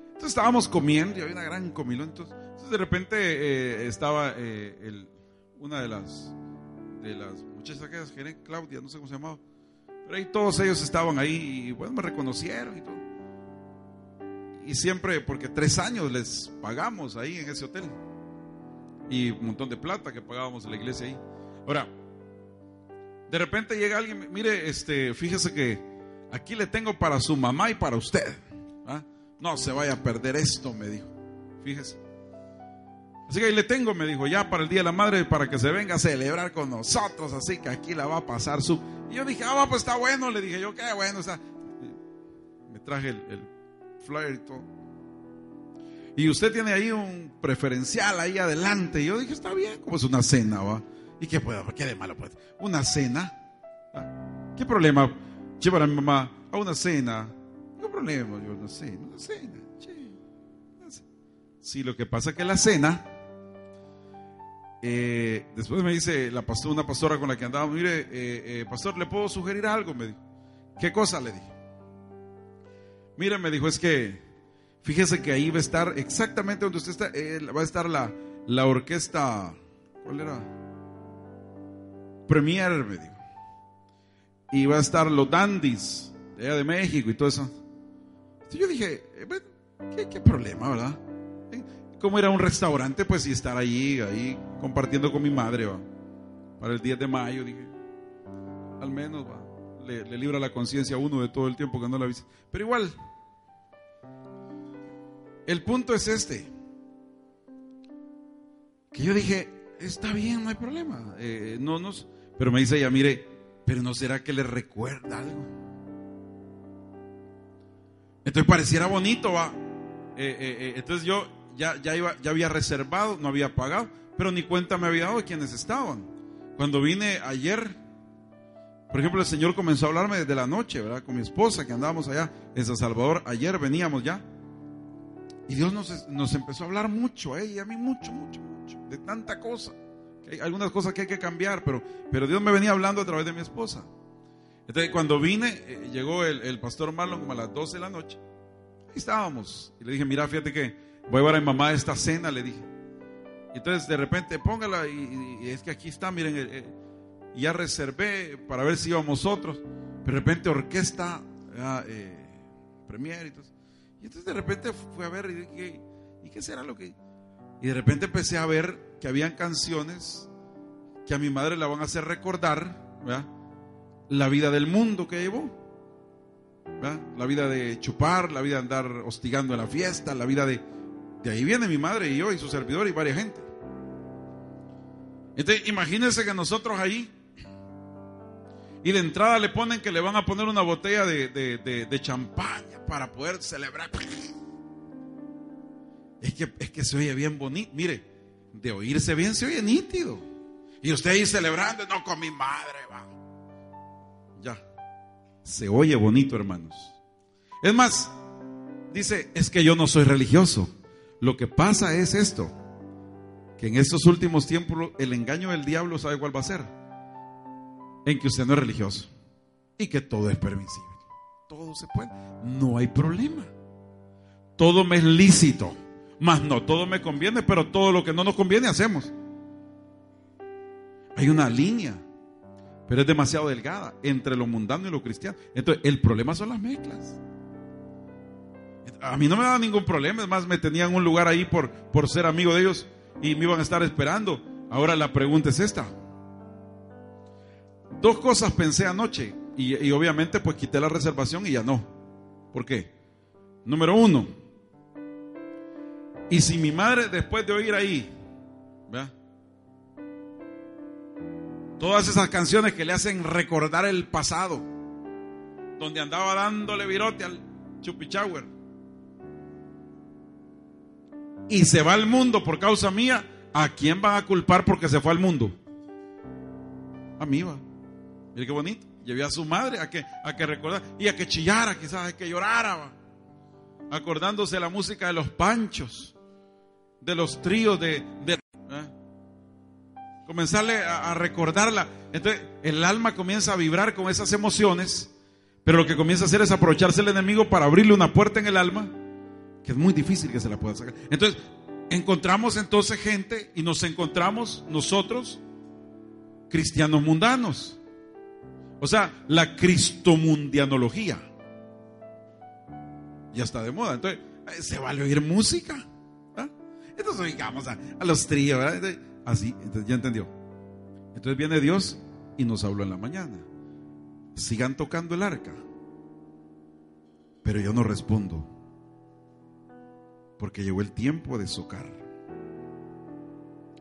Entonces estábamos comiendo y había una gran comilón. Entonces, de repente eh, estaba eh, el, una de las, de las muchachas que Claudia, no sé cómo se llamaba. Pero ahí todos ellos estaban ahí y bueno, me reconocieron y todo. Y siempre, porque tres años les pagamos ahí en ese hotel. Y un montón de plata que pagábamos en la iglesia ahí. Ahora, de repente llega alguien, mire, este, fíjese que aquí le tengo para su mamá y para usted. ¿ah? No se vaya a perder esto, me dijo. Fíjese. Así que ahí le tengo, me dijo, ya para el Día de la Madre, para que se venga a celebrar con nosotros, así que aquí la va a pasar su... Y yo dije, ah, pues está bueno, le dije yo, qué bueno está. Me traje el, flyer y todo. Y usted tiene ahí un preferencial ahí adelante. Y yo dije, está bien, como es una cena, ¿va? ¿Y qué puedo? ¿Qué de malo puede? Una cena. ¿Ah? ¿Qué problema llevar a mi mamá a una cena? ¿Qué problema? Yo, una cena, una cena. Sí, lo que pasa es que la cena eh, después me dice la una pastora con la que andaba, mire, eh, eh, pastor, ¿le puedo sugerir algo? Me. ¿Qué cosa? Le dije. Mire, me dijo, es que fíjese que ahí va a estar exactamente donde usted está, va a estar la, la orquesta, ¿cuál era? Premier, me dijo. Y va a estar los dandies de allá de México y todo eso. Yo dije, ¿qué, qué problema, verdad? Como ir a un restaurante, pues y estar ahí, ahí compartiendo con mi madre, va. Para el 10 de mayo, dije, al menos, va. Le, libra la conciencia a uno de todo el tiempo que no la visita. Pero igual, el punto es este. Que yo dije, está bien, no hay problema. Eh, no nos, pero me dice ella, mire, pero no será que le recuerda algo. Entonces pareciera bonito, va. Eh, eh, entonces yo ya, ya, iba, ya había reservado, no había pagado, pero ni cuenta me había dado de quienes estaban. Cuando vine ayer, por ejemplo, el Señor comenzó a hablarme desde la noche, ¿verdad? Con mi esposa, que andábamos allá en San Salvador. Ayer veníamos ya. Y Dios nos, nos empezó a hablar mucho, ella y a mí mucho, mucho, mucho, de tanta cosa. hay algunas cosas que hay que cambiar, pero, pero Dios me venía hablando a través de mi esposa. Entonces, cuando vine, eh, llegó el, el pastor Marlon como a las 12 de la noche. Ahí estábamos. Y le dije, mira, fíjate que voy a llevar a mi mamá esta cena, le dije. Entonces de repente póngala y, es que aquí está, miren, eh, eh, ya reservé para ver si íbamos otros. Pero de repente orquesta, eh, premier y todo. Y entonces de repente fui a ver y dije, ¿y qué será lo que...? Y de repente empecé a ver que habían canciones que a mi madre la van a hacer recordar, La vida del mundo que llevó. La vida de chupar, la vida de andar hostigando en la fiesta, la vida de de ahí viene mi madre y yo y su servidor y varias gente. Entonces, imagínense que nosotros ahí, y de entrada le ponen que le van a poner una botella de, de, champaña para poder celebrar. Es que, es que se oye bien bonito. Mire, de oírse bien se oye nítido. Y usted ahí celebrando, no con mi madre, va. Ya. Se oye bonito, hermanos. Es más, dice, es que yo no soy religioso. Lo que pasa es esto, que en estos últimos tiempos el engaño del diablo sabe cuál va a ser. En que usted no es religioso y que todo es permisible. Todo se puede. No hay problema. Todo me es lícito. Más no, todo me conviene, pero todo lo que no nos conviene hacemos. Hay una línea, pero es demasiado delgada entre lo mundano y lo cristiano. Entonces, el problema son las mezclas. A mí no me daba ningún problema, es más, me tenían un lugar ahí por, por ser amigo de ellos y me iban a estar esperando. Ahora la pregunta es esta. Dos cosas pensé anoche y, obviamente pues quité la reservación y ya no. ¿Por qué? Número uno, y si mi madre después de oír ahí, todas esas canciones que le hacen recordar el pasado, donde andaba dándole virote al chupichauer, y se va al mundo por causa mía, ¿a quién van a culpar porque se fue al mundo? A mí va. Mire qué bonito. Llevé a su madre a que, a que recordara y a que chillara, quizás a que llorara, acordándose la música de los panchos, de los tríos de... de ¿eh? Comenzarle a, a recordarla. Entonces el alma comienza a vibrar con esas emociones, pero lo que comienza a hacer es aprovecharse el enemigo para abrirle una puerta en el alma, que es muy difícil que se la pueda sacar. Entonces encontramos entonces gente y nos encontramos nosotros, cristianos mundanos. O sea, la cristomundianología. Ya está de moda. Entonces, eh, se vale oír música. Entonces, oigamos a, a los tríos. ¿verdad? Así, entonces ya entendió. Entonces viene Dios y nos habló en la mañana. Sigan tocando el arca. Pero yo no respondo. Porque llegó el tiempo de socar.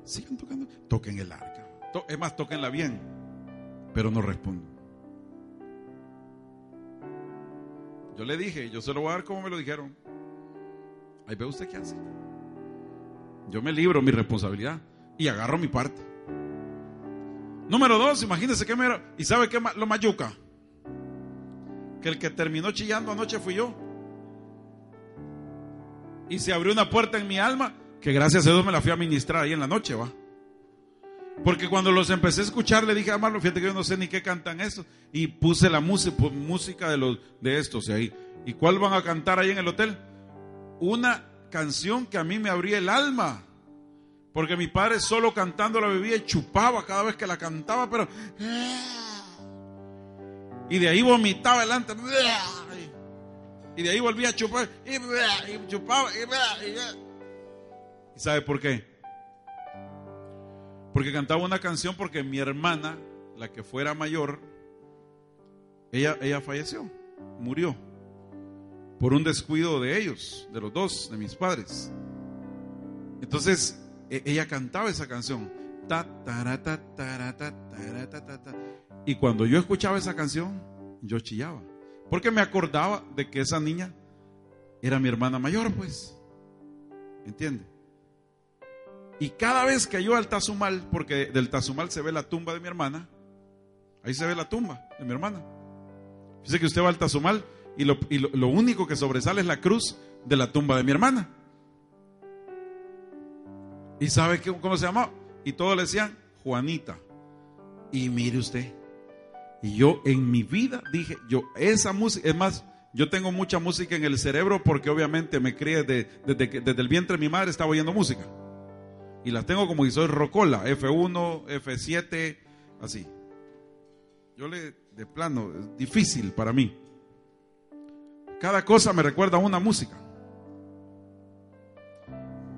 Sigan tocando. Toquen el arca. Es más, toquenla bien. Pero no respondo. Yo le dije, yo se lo voy a dar como me lo dijeron. Ahí ve usted qué hace. Yo me libro mi responsabilidad y agarro mi parte. Número dos, imagínese que me... ¿Y sabe qué lo mayuca? Que el que terminó chillando anoche fui yo. Y se abrió una puerta en mi alma que gracias a Dios me la fui a ministrar ahí en la noche, va. Porque cuando los empecé a escuchar le dije a Marlon, fíjate que yo no sé ni qué cantan estos. Y puse la música, de, los, de estos ahí. ¿Y cuál van a cantar ahí en el hotel? Una canción que a mí me abría el alma. Porque mi padre solo cantando la bebía y chupaba cada vez que la cantaba, pero... Y de ahí vomitaba delante. Y de ahí volvía a chupar. Y, chupaba. Y, y- ¿Y sabe por qué? Porque cantaba una canción porque mi hermana, la que fuera mayor, ella, ella falleció, murió. Por un descuido de ellos, de los dos, de mis padres. Entonces, e- ella cantaba esa canción. Y cuando yo escuchaba esa canción, yo chillaba. Porque me acordaba de que esa niña era mi hermana mayor, pues. ¿Entiende? Y cada vez que yo al Tazumal, porque del Tazumal se ve la tumba de mi hermana, ahí se ve la tumba de mi hermana. Dice que usted va al Tazumal y, lo, y lo- lo único que sobresale es la cruz de la tumba de mi hermana. ¿Y sabe cómo se llamaba? Y todos le decían Juanita. Y mire usted, y yo en mi vida dije, yo esa música, es más, yo tengo mucha música en el cerebro porque obviamente me crié de- desde, que- desde el vientre de mi madre estaba oyendo música. Y las tengo como si soy rocola, F1, F7, así. Yo le, de plano, es difícil para mí. Cada cosa me recuerda a una música.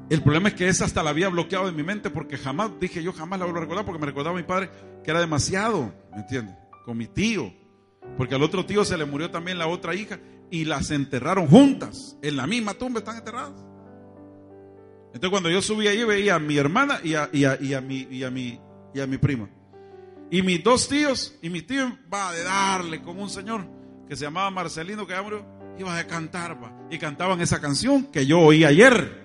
El problema es que esa hasta la había bloqueado de mi mente porque jamás, dije yo jamás la vuelvo a recordar porque me recordaba a mi padre que era demasiado, ¿me entiendes? Con mi tío. Porque al otro tío se le murió también la otra hija y las enterraron juntas. En la misma tumba están enterradas. Entonces cuando yo subí ahí veía a mi hermana y a, y a- a mi, y a mi, y a mi prima. Y mis dos tíos, y mi tío va de darle con un señor que se llamaba Marcelino, que ya iba a cantar, va, y cantaban esa canción que yo oí ayer,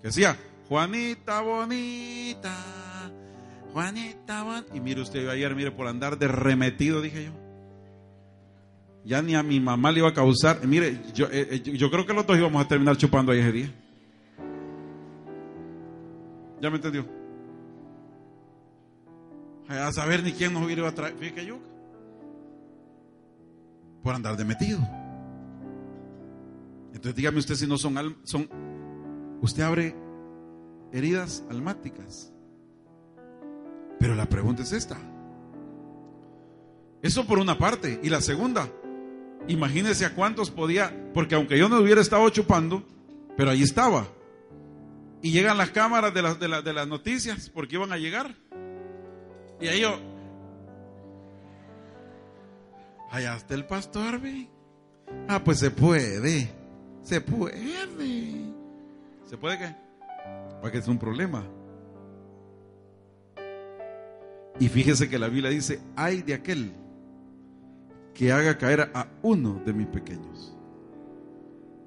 que decía, Juanita bonita, Juanita bonita. Y mire usted, ayer, mire, por andar de remetido, dije yo. Ya ni a mi mamá le iba a causar. Mire, yo, eh, eh, yo- yo creo que los dos íbamos a terminar chupando ahí ese día. ¿Ya me entendió? A saber ni quién nos hubiera ido a traer. Fíjate yo. Por andar de metido. Entonces dígame usted si no son, son usted abre heridas almáticas. Pero la pregunta es esta. Eso por una parte. Y la segunda, imagínese a cuántos podía, porque aunque yo no hubiera estado chupando, pero allí estaba. Y llegan las cámaras de las, de, las- de las noticias, porque iban a llegar. Y ahí yo, allá está el pastor, ve. Ah, pues se puede. Se puede. ¿Se puede qué? Porque es un problema. Y fíjese que la Biblia dice, ay de aquel que haga caer a uno de mis pequeños.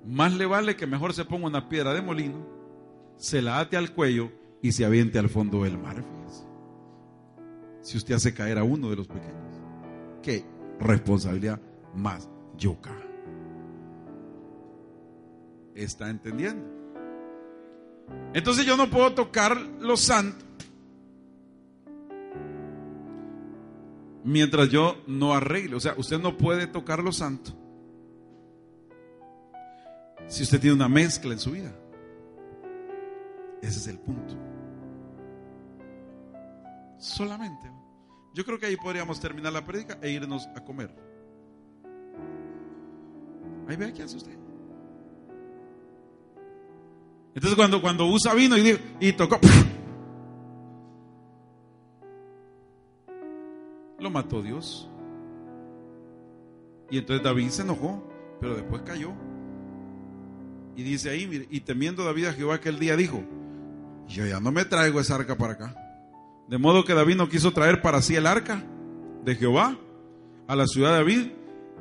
Más le vale que mejor se ponga una piedra de molino, se la ate al cuello y se aviente al fondo del mar. fíjese. Si usted hace caer a uno de los pequeños, que responsabilidad más yuca. ¿Está entendiendo? Entonces yo no puedo tocar lo santo mientras yo no arregle. O sea, usted no puede tocar lo santo si usted tiene una mezcla en su vida. Ese es el punto. Solamente. Yo creo que ahí podríamos terminar la prédica e irnos a comer. Ahí vea qué hace usted. Entonces cuando, cuando usa vino y, y tocó, lo mató Dios. Y entonces David se enojó, pero después cayó. Y dice ahí, mire, y temiendo David a Jehová aquel día dijo, yo ya no me traigo esa arca para acá. De modo que David no quiso traer para sí el arca de Jehová a la ciudad de David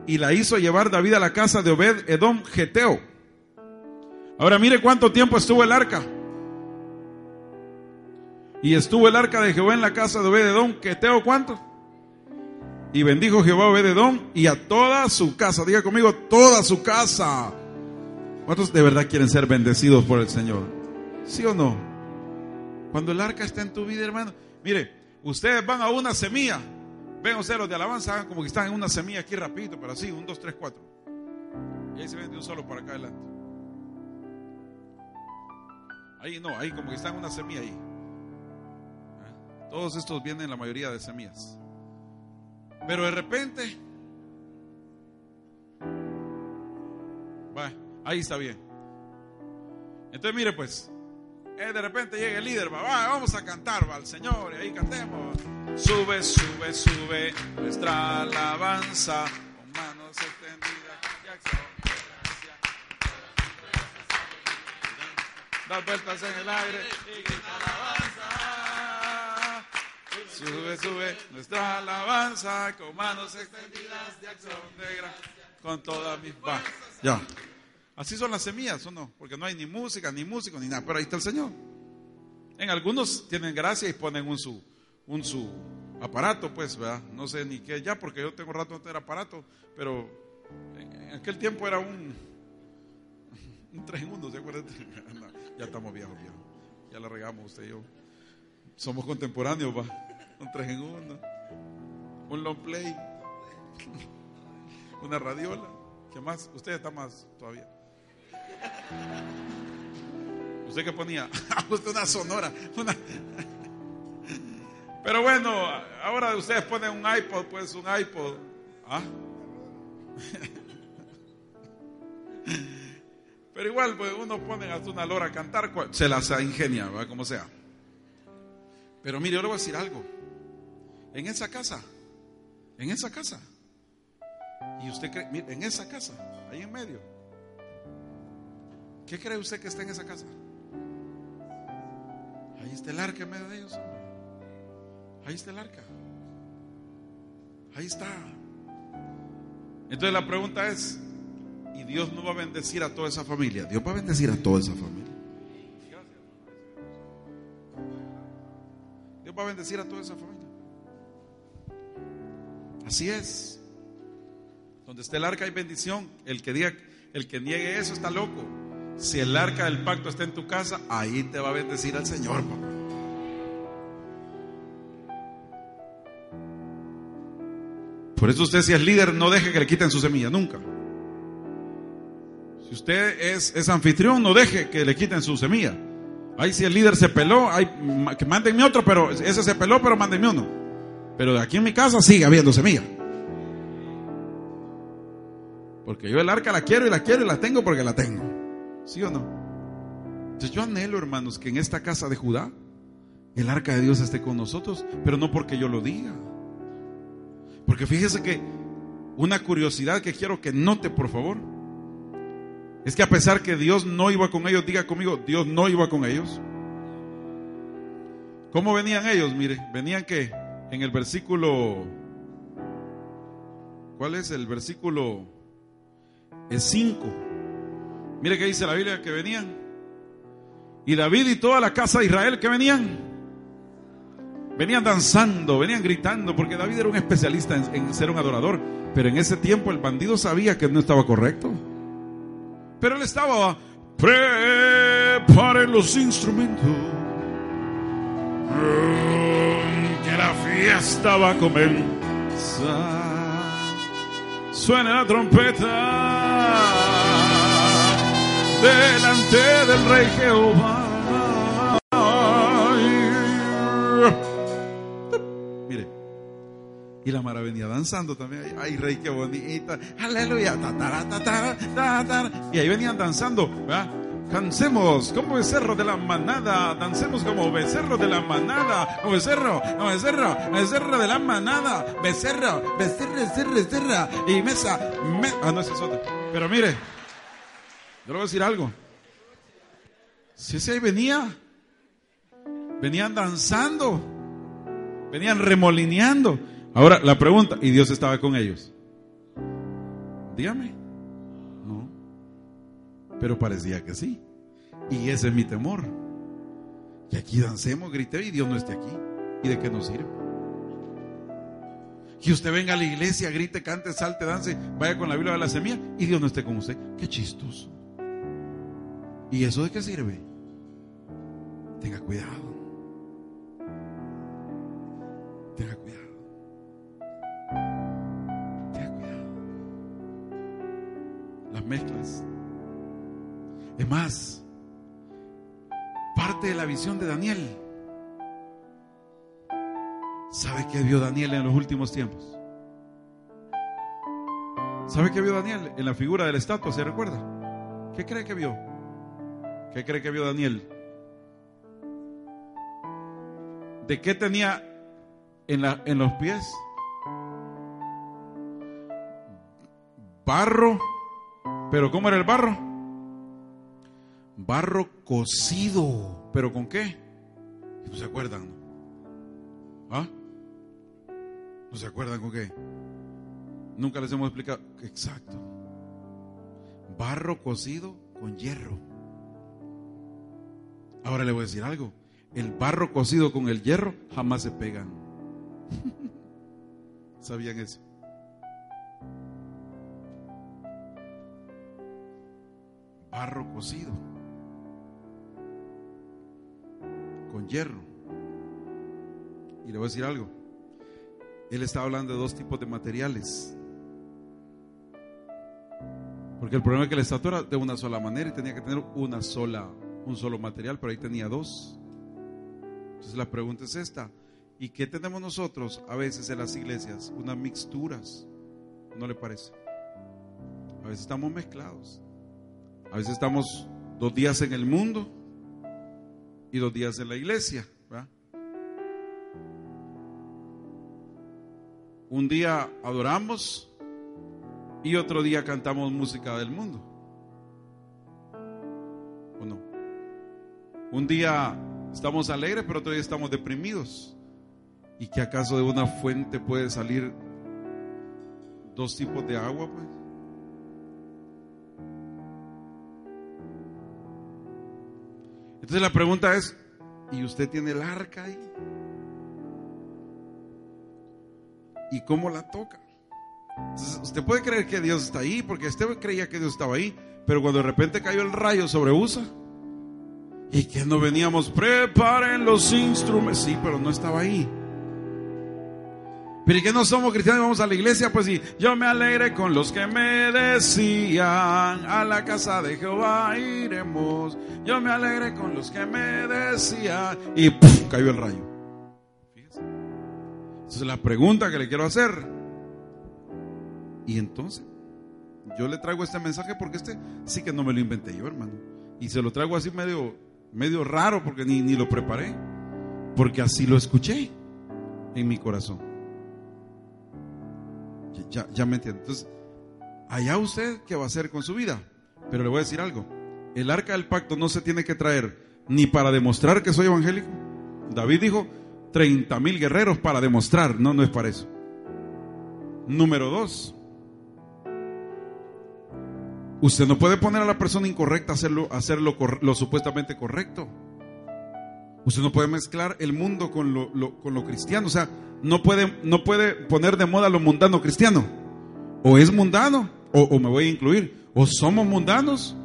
y la hizo llevar David a la casa de Obed Edom Geteo. Ahora mire cuánto tiempo estuvo el arca. Y estuvo el arca de Jehová en la casa de Obed Edom Geteo, ¿cuánto? Y bendijo Jehová a Obed Edom y a toda su casa. Diga conmigo, toda su casa. ¿Cuántos de verdad quieren ser bendecidos por el Señor? ¿Sí o no? Cuando el arca está en tu vida, hermano. Mire, ustedes van a una semilla. Ven ustedes los de alabanza, hagan como que están en una semilla aquí rapidito, pero así, un, dos, tres, cuatro. Y ahí se ven de un solo para acá adelante. Ahí no, ahí como que están en una semilla ahí. ¿Eh? Todos estos vienen la mayoría de semillas. Pero de repente, va, ahí está bien. Entonces mire pues, eh, de repente llega el líder, va, vamos a cantar, va, al Señor, y ahí cantemos. Sube, sube, sube nuestra alabanza con manos extendidas y acción de vueltas en el aire y alabanza. Sube, sube nuestra alabanza con manos extendidas de acción de gracia. Con toda mi Va, ya. Así son las semillas, ¿o no? Porque no hay ni música, ni músico, ni nada. Pero ahí está el Señor. En algunos tienen gracia y ponen un su, un su aparato, pues, ¿verdad? No sé ni qué ya, porque yo tengo rato no tener aparato, pero en aquel tiempo era un, un 3 en 1, ¿se acuerdan? ya estamos viejos, viejos. Ya la regamos usted y yo. Somos contemporáneos, va un 3 en 1, un long play, una radiola. ¿Qué más? Usted está más todavía. ¿Usted qué ponía? Usted una sonora. Una... Pero bueno, ahora ustedes ponen un iPod, pues un iPod. ¿Ah? Pero igual, pues uno pone hasta una lora a cantar, se las ingenia, como sea. Pero mire, yo le voy a decir algo en esa casa, en esa casa. Y usted cree, mire, en esa casa, ahí en medio. ¿Qué cree usted que está en esa casa? Ahí está el arca en medio de ellos. Ahí está el arca. Ahí está. Entonces la pregunta es, ¿y Dios no va a bendecir a toda esa familia? Dios va a bendecir a toda esa familia. Dios va a bendecir a toda esa familia. Así es. Donde esté el arca hay bendición. El que diga, el que niegue eso está loco. Si el arca del pacto está en tu casa, ahí te va a bendecir al Señor, papá. Por eso usted si es líder, no deje que le quiten su semilla, nunca. Si usted es, es anfitrión, no deje que le quiten su semilla. Ahí si el líder se peló, hay, que mándenme otro, pero ese se peló, pero mándenme uno. Pero de aquí en mi casa sigue habiendo semilla. Porque yo el arca la quiero y la quiero y la tengo porque la tengo. ¿Sí o no? Entonces yo anhelo, hermanos, que en esta casa de Judá el arca de Dios esté con nosotros, pero no porque yo lo diga. Porque fíjese que una curiosidad que quiero que note, por favor, es que a pesar que Dios no iba con ellos, diga conmigo, Dios no iba con ellos. ¿Cómo venían ellos? Mire, venían que en el versículo, ¿cuál es el versículo? Es 5. Mire que dice la Biblia que venían. Y David y toda la casa de Israel que venían Venían danzando, venían gritando, porque David era un especialista en, ser un adorador. Pero en ese tiempo el bandido sabía que no estaba correcto. Pero él estaba, preparen los instrumentos, la fiesta va a comenzar. Suena la trompeta delante del rey Jehová. Y la Mara venía danzando también. Ay, rey, qué bonita. Aleluya. Y ahí venían danzando. ¿verdad? Cansemos como becerro de la manada. Dancemos como becerro de la manada. Como becerro, como becerro, becerro de la manada. Becerro, becerro, becerro, becerro. Y mesa, Ah, no, esa es otra. Pero mire, yo le voy a decir algo. Si ese ahí venía, venían danzando, venían remolineando. Ahora, la pregunta, ¿y Dios estaba con ellos? Dígame. Pero parecía que sí. Y ese es mi temor. Que aquí dancemos, grite y Dios no esté aquí. ¿Y de qué nos sirve? Que usted venga a la iglesia, grite, cante, salte, dance, vaya con la Biblia de la semilla y Dios no esté con usted. Qué chistoso. ¿Y eso de qué sirve? Tenga cuidado. Tenga cuidado. mezclas. Es más, parte de la visión de Daniel. ¿Sabe qué vio Daniel en los últimos tiempos? ¿Sabe qué vio Daniel en la figura de la estatua? ¿Se recuerda? ¿Qué cree que vio? ¿Qué cree que vio Daniel? ¿De qué tenía en, la, en los pies? Barro pero ¿cómo era el barro? Barro cocido. ¿Pero con qué? ¿No se acuerdan? ¿Ah? ¿No se acuerdan con qué? Nunca les hemos explicado. Exacto. Barro cocido con hierro. Ahora le voy a decir algo. El barro cocido con el hierro jamás se pegan. ¿Sabían eso? barro cocido con hierro. Y le voy a decir algo. Él estaba hablando de dos tipos de materiales. Porque el problema es que la estatua era de una sola manera y tenía que tener una sola, un solo material, pero ahí tenía dos. Entonces la pregunta es esta. ¿Y qué tenemos nosotros a veces en las iglesias? Unas mixturas. ¿No le parece? A veces estamos mezclados. A veces estamos dos días en el mundo y dos días en la iglesia. Un día adoramos y otro día cantamos música del mundo. ¿O no? Un día estamos alegres, pero otro día estamos deprimidos. ¿Y que acaso de una fuente puede salir dos tipos de agua? Pues? Entonces la pregunta es, ¿y usted tiene el arca ahí? ¿Y cómo la toca? usted puede creer que Dios está ahí, porque usted creía que Dios estaba ahí, pero cuando de repente cayó el rayo sobre USA, y que no veníamos, preparen los instrumentos, sí, pero no estaba ahí. Pero ¿y que no somos cristianos y vamos a la iglesia? Pues sí, yo me alegré con los que me decían, a la casa de Jehová iremos. Yo me alegré con los que me decían. Y cayó el rayo. Fíjese. Esa es la pregunta que le quiero hacer. Y entonces, yo le traigo este mensaje porque este sí que no me lo inventé yo, hermano. Y se lo traigo así medio, medio raro porque ni, ni lo preparé. Porque así lo escuché en mi corazón. Ya, ya me entiendo. Entonces, allá usted qué va a hacer con su vida. Pero le voy a decir algo. El arca del pacto no se tiene que traer ni para demostrar que soy evangélico. David dijo 30 mil guerreros para demostrar. No, no es para eso. Número dos. Usted no puede poner a la persona incorrecta a hacerlo, hacerlo lo supuestamente correcto. Usted no puede mezclar el mundo con lo, con lo cristiano. O sea, no puede, no puede poner de moda lo mundano cristiano. O es mundano, o, me voy a incluir. O somos mundanos,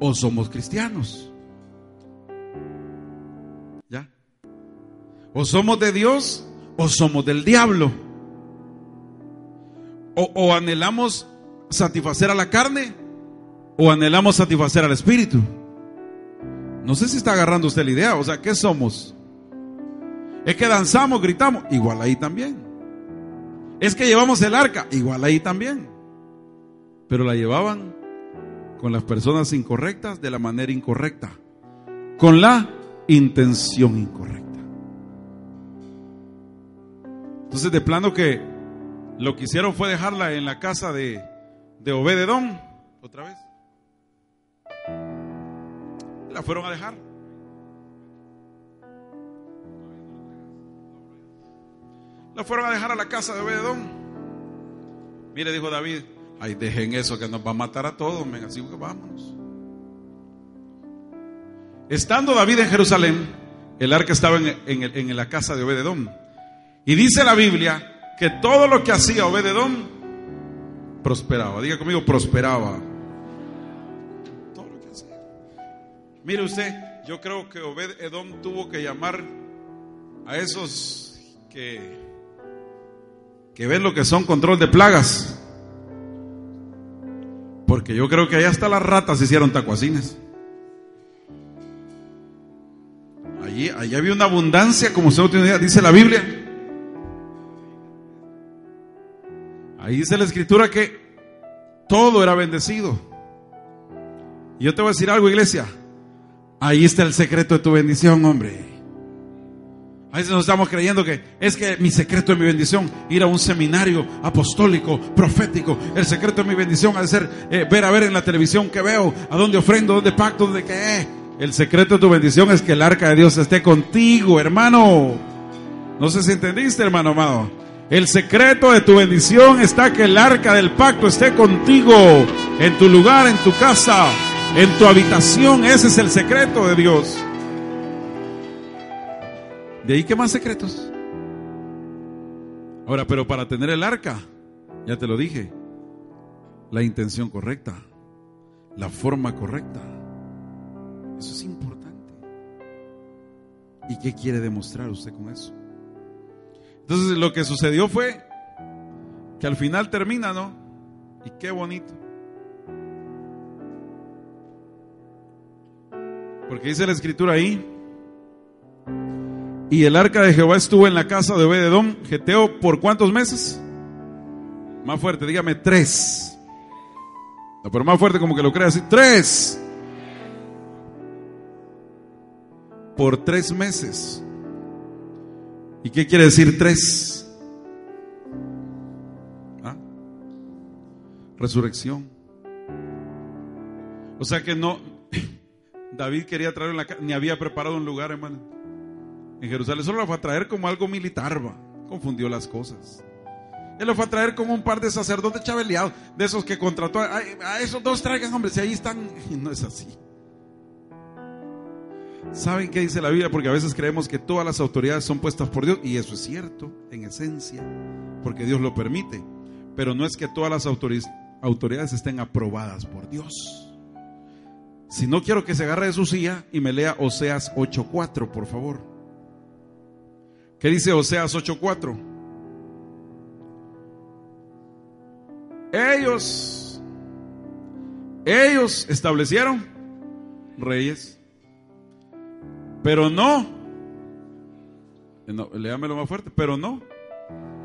o somos cristianos. ¿Ya? O somos de Dios, o somos del diablo. O, o anhelamos satisfacer a la carne, o anhelamos satisfacer al espíritu. No sé si está agarrando usted la idea. O sea, ¿qué somos? Es que danzamos, gritamos. Igual ahí también. Es que llevamos el arca. Igual ahí también. Pero la llevaban con las personas incorrectas de la manera incorrecta. Con la intención incorrecta. Entonces, de plano que lo que hicieron fue dejarla en la casa de, de Obededón. Otra vez la fueron a dejar. La fueron a dejar a la casa de Obededón. Mire, dijo David, ay, dejen eso que nos va a matar a todos, así que vámonos. Estando David en Jerusalén, el arca estaba en, en la casa de Obededón. Y dice la Biblia que todo lo que hacía Obededón prosperaba. Diga conmigo, prosperaba. Mire usted, yo creo que Obed Edom tuvo que llamar a esos que, que ven lo que son control de plagas. Porque yo creo que allá hasta las ratas hicieron tacuacines. Allí, allí había una abundancia, como usted no tiene idea, dice la Biblia. Ahí dice la escritura que todo era bendecido. Y yo te voy a decir algo, iglesia. Ahí está el secreto de tu bendición, hombre. A veces nos estamos creyendo que es que mi secreto de mi bendición, ir a un seminario apostólico, profético. El secreto de mi bendición ha ser eh, ver a ver en la televisión que veo, a dónde ofrendo, dónde pacto, dónde qué. El secreto de tu bendición es que el arca de Dios esté contigo, hermano. No sé si entendiste, hermano amado. El secreto de tu bendición está que el arca del pacto esté contigo, en tu lugar, en tu casa en tu habitación. Ese es el secreto de Dios. De ahí que más secretos. Ahora, pero para tener el arca, ya te lo dije, la intención correcta, la forma correcta. Eso es importante. ¿Y qué quiere demostrar usted con eso? Entonces lo que sucedió fue que al final termina, ¿no? Y qué bonito. Porque dice la escritura ahí. Y el arca de Jehová estuvo en la casa de Obededón, Geteo, ¿por cuántos meses? Más fuerte, dígame tres. Pero más fuerte como que lo crea así. Tres. Por tres meses. ¿Y qué quiere decir tres? ¿Ah? Resurrección. O sea que no, David quería traer en la casa, ni había preparado un lugar, hermano. En Jerusalén solo lo fue a traer como algo militar, va. Confundió las cosas. Él lo fue a traer como un par de sacerdotes chabeleados, de esos que contrató. A, esos dos traigan, hombre, si ahí están. Y no es así. ¿Saben qué dice la Biblia? Porque a veces creemos que todas las autoridades son puestas por Dios, y eso es cierto, en esencia, porque Dios lo permite. Pero no es que todas las autoridades estén aprobadas por Dios. Si no quiero que se agarre de su silla y me lea Oseas 8.4, por favor. ¿Qué dice Oseas 8.4? Ellos, ellos establecieron reyes, pero no, no léamelo más fuerte, pero no,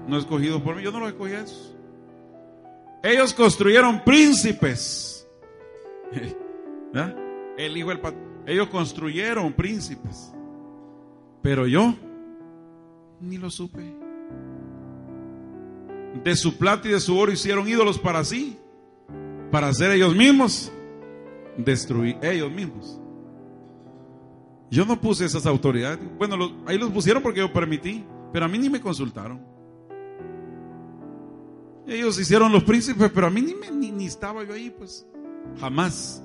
no escogido por mí, yo no los escogí a esos. Ellos construyeron príncipes. El hijo del Ellos construyeron príncipes. Pero yo ni lo supe. De su plata y de su oro hicieron ídolos para sí, para hacer ellos mismos, destruir ellos mismos. Yo no puse esas autoridades. Bueno, ahí los pusieron porque yo permití, pero a mí ni me consultaron. Ellos hicieron los príncipes, pero a mí ni, ni estaba yo ahí, pues jamás.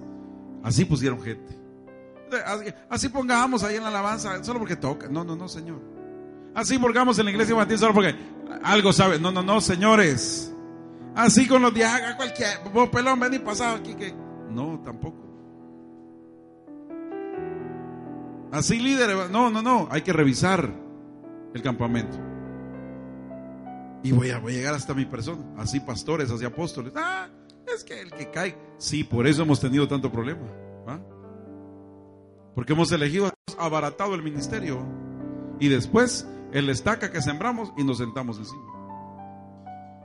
Así pusieron gente. te, así, pongamos ahí en la alabanza, solo porque toca. No, no, no, Señor. Así pongamos en la iglesia infantil solo porque algo sabe. No, no, no, señores. Así con los diáconos, cualquier, vos pelón, ven y pasado aquí que. No, tampoco. Así líder, no, no, no, hay que revisar el campamento. Y voy a, voy a llegar hasta mi persona, así pastores, así apóstoles. Ah, es que el que cae, sí, por eso hemos tenido tanto problema. Porque hemos elegido, abaratado el ministerio. Y después, el estaca que sembramos y nos sentamos encima.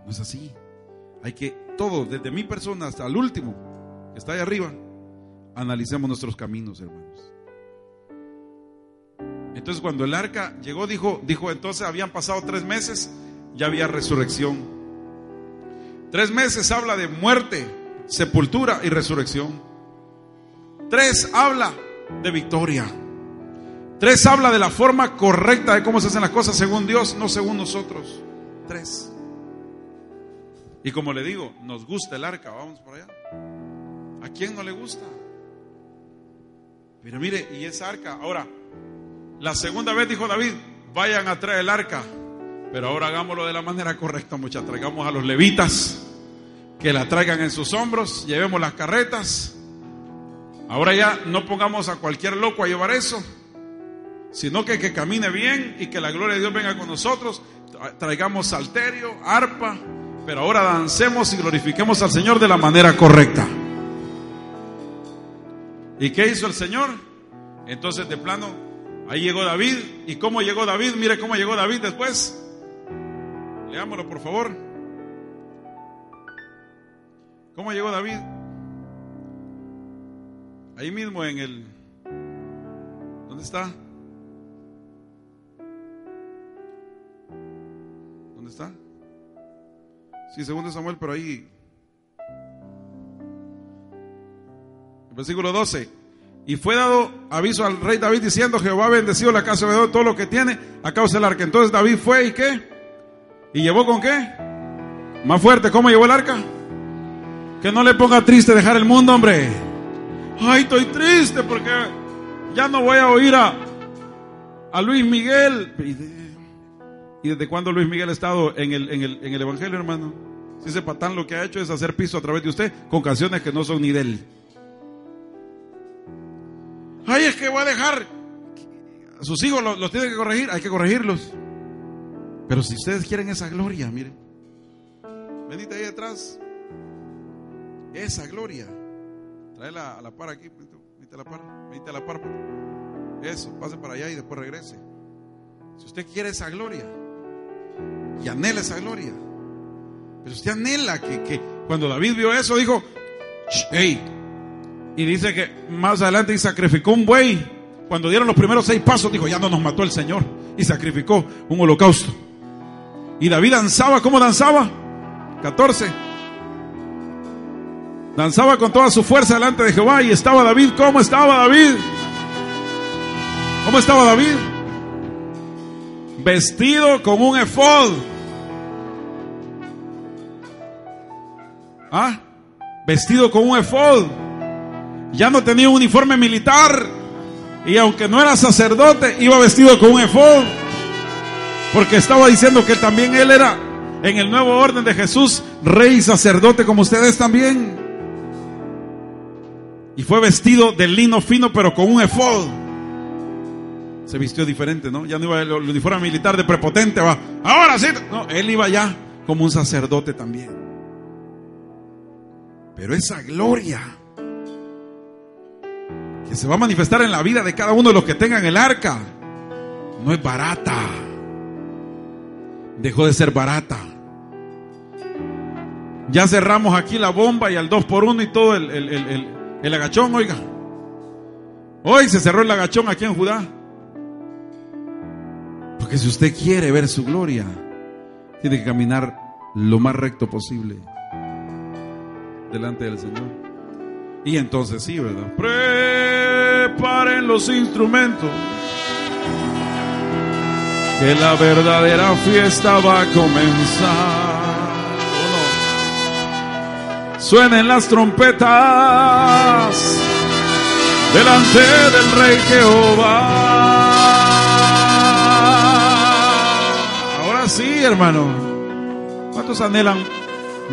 No es así. Hay que, todo, desde mi persona hasta el último, que está ahí arriba, analicemos nuestros caminos, hermanos. Entonces cuando el arca llegó, dijo, dijo, entonces habían pasado tres meses, ya había resurrección. Tres meses habla de muerte, sepultura y resurrección. Tres habla de victoria. Tres habla de la forma correcta de cómo se hacen las cosas según Dios, no según nosotros. Tres. Y como le digo, nos gusta el arca, vamos por allá. ¿A quién no le gusta? Pero mire, y esa arca, ahora, la segunda vez dijo David, vayan a traer el arca, pero ahora hagámoslo de la manera correcta, muchachos. Traigamos a los levitas, que la traigan en sus hombros, llevemos las carretas. Ahora ya no pongamos a cualquier loco a llevar eso, sino que que camine bien y que la gloria de Dios venga con nosotros. Traigamos salterio, arpa, pero ahora dancemos y glorifiquemos al Señor de la manera correcta. ¿Y qué hizo el Señor? Entonces de plano, ahí llegó David. ¿Y cómo llegó David? Mire cómo llegó David después. Leámoslo por favor. ¿Cómo llegó David? Ahí mismo en el... ¿Dónde está? ¿Dónde está? Sí, segundo Samuel, pero ahí. Versículo 12. Y fue dado aviso al rey David diciendo, Jehová ha bendecido la casa de todo lo que tiene a causa del arca. Entonces David fue y qué? ¿Y llevó con qué? Más fuerte, ¿cómo llevó el arca? Que no le ponga triste dejar el mundo, hombre. Ay, estoy triste porque ya no voy a oír a, a Luis Miguel. ¿Y desde cuándo Luis Miguel ha estado en el, en el, en el Evangelio, hermano? Si ese patán lo que ha hecho es hacer piso a través de usted con canciones que no son ni de él. Ay, es que voy a dejar. A sus hijos los, los tiene que corregir, hay que corregirlos. Pero si ustedes quieren esa gloria, miren. Venite ahí detrás. Esa gloria. Tráela a la par aquí. Venite a la par. Venite a la par. Eso, pase para allá y después regrese. Si usted quiere esa gloria, y anhela esa gloria. Pero usted anhela que, que cuando David vio eso dijo, hey, y dice que más adelante y sacrificó un buey. Cuando dieron los primeros seis pasos, dijo, ya no nos mató el Señor. Y sacrificó un holocausto. Y David danzaba, ¿cómo danzaba? 14. Danzaba con toda su fuerza delante de Jehová. Y estaba David, ¿cómo estaba David? ¿Cómo estaba David? Vestido con un efod. ¿Ah? Vestido con un efod. Ya no tenía un uniforme militar. Y aunque no era sacerdote, iba vestido con un efod. Porque estaba diciendo que también él era, en el nuevo orden de Jesús, rey sacerdote como ustedes también. Y fue vestido de lino fino, pero con un efod. Se vistió diferente, ¿no? Ya no iba el uniforme militar de prepotente, va. Ahora sí. No, él iba ya como un sacerdote también. Pero esa gloria que se va a manifestar en la vida de cada uno de los que tengan el arca no es barata. Dejó de ser barata. Ya cerramos aquí la bomba y al 2 por 1 y todo el, el, el, el, agachón, oiga. Hoy se cerró el agachón aquí en Judá. Porque si usted quiere ver su gloria, tiene que caminar lo más recto posible delante del Señor. Y entonces sí, ¿verdad? Preparen los instrumentos. Que la verdadera fiesta va a comenzar. Suenen las trompetas. delante del Rey Jehová. Ahora sí, hermano. ¿Cuántos anhelan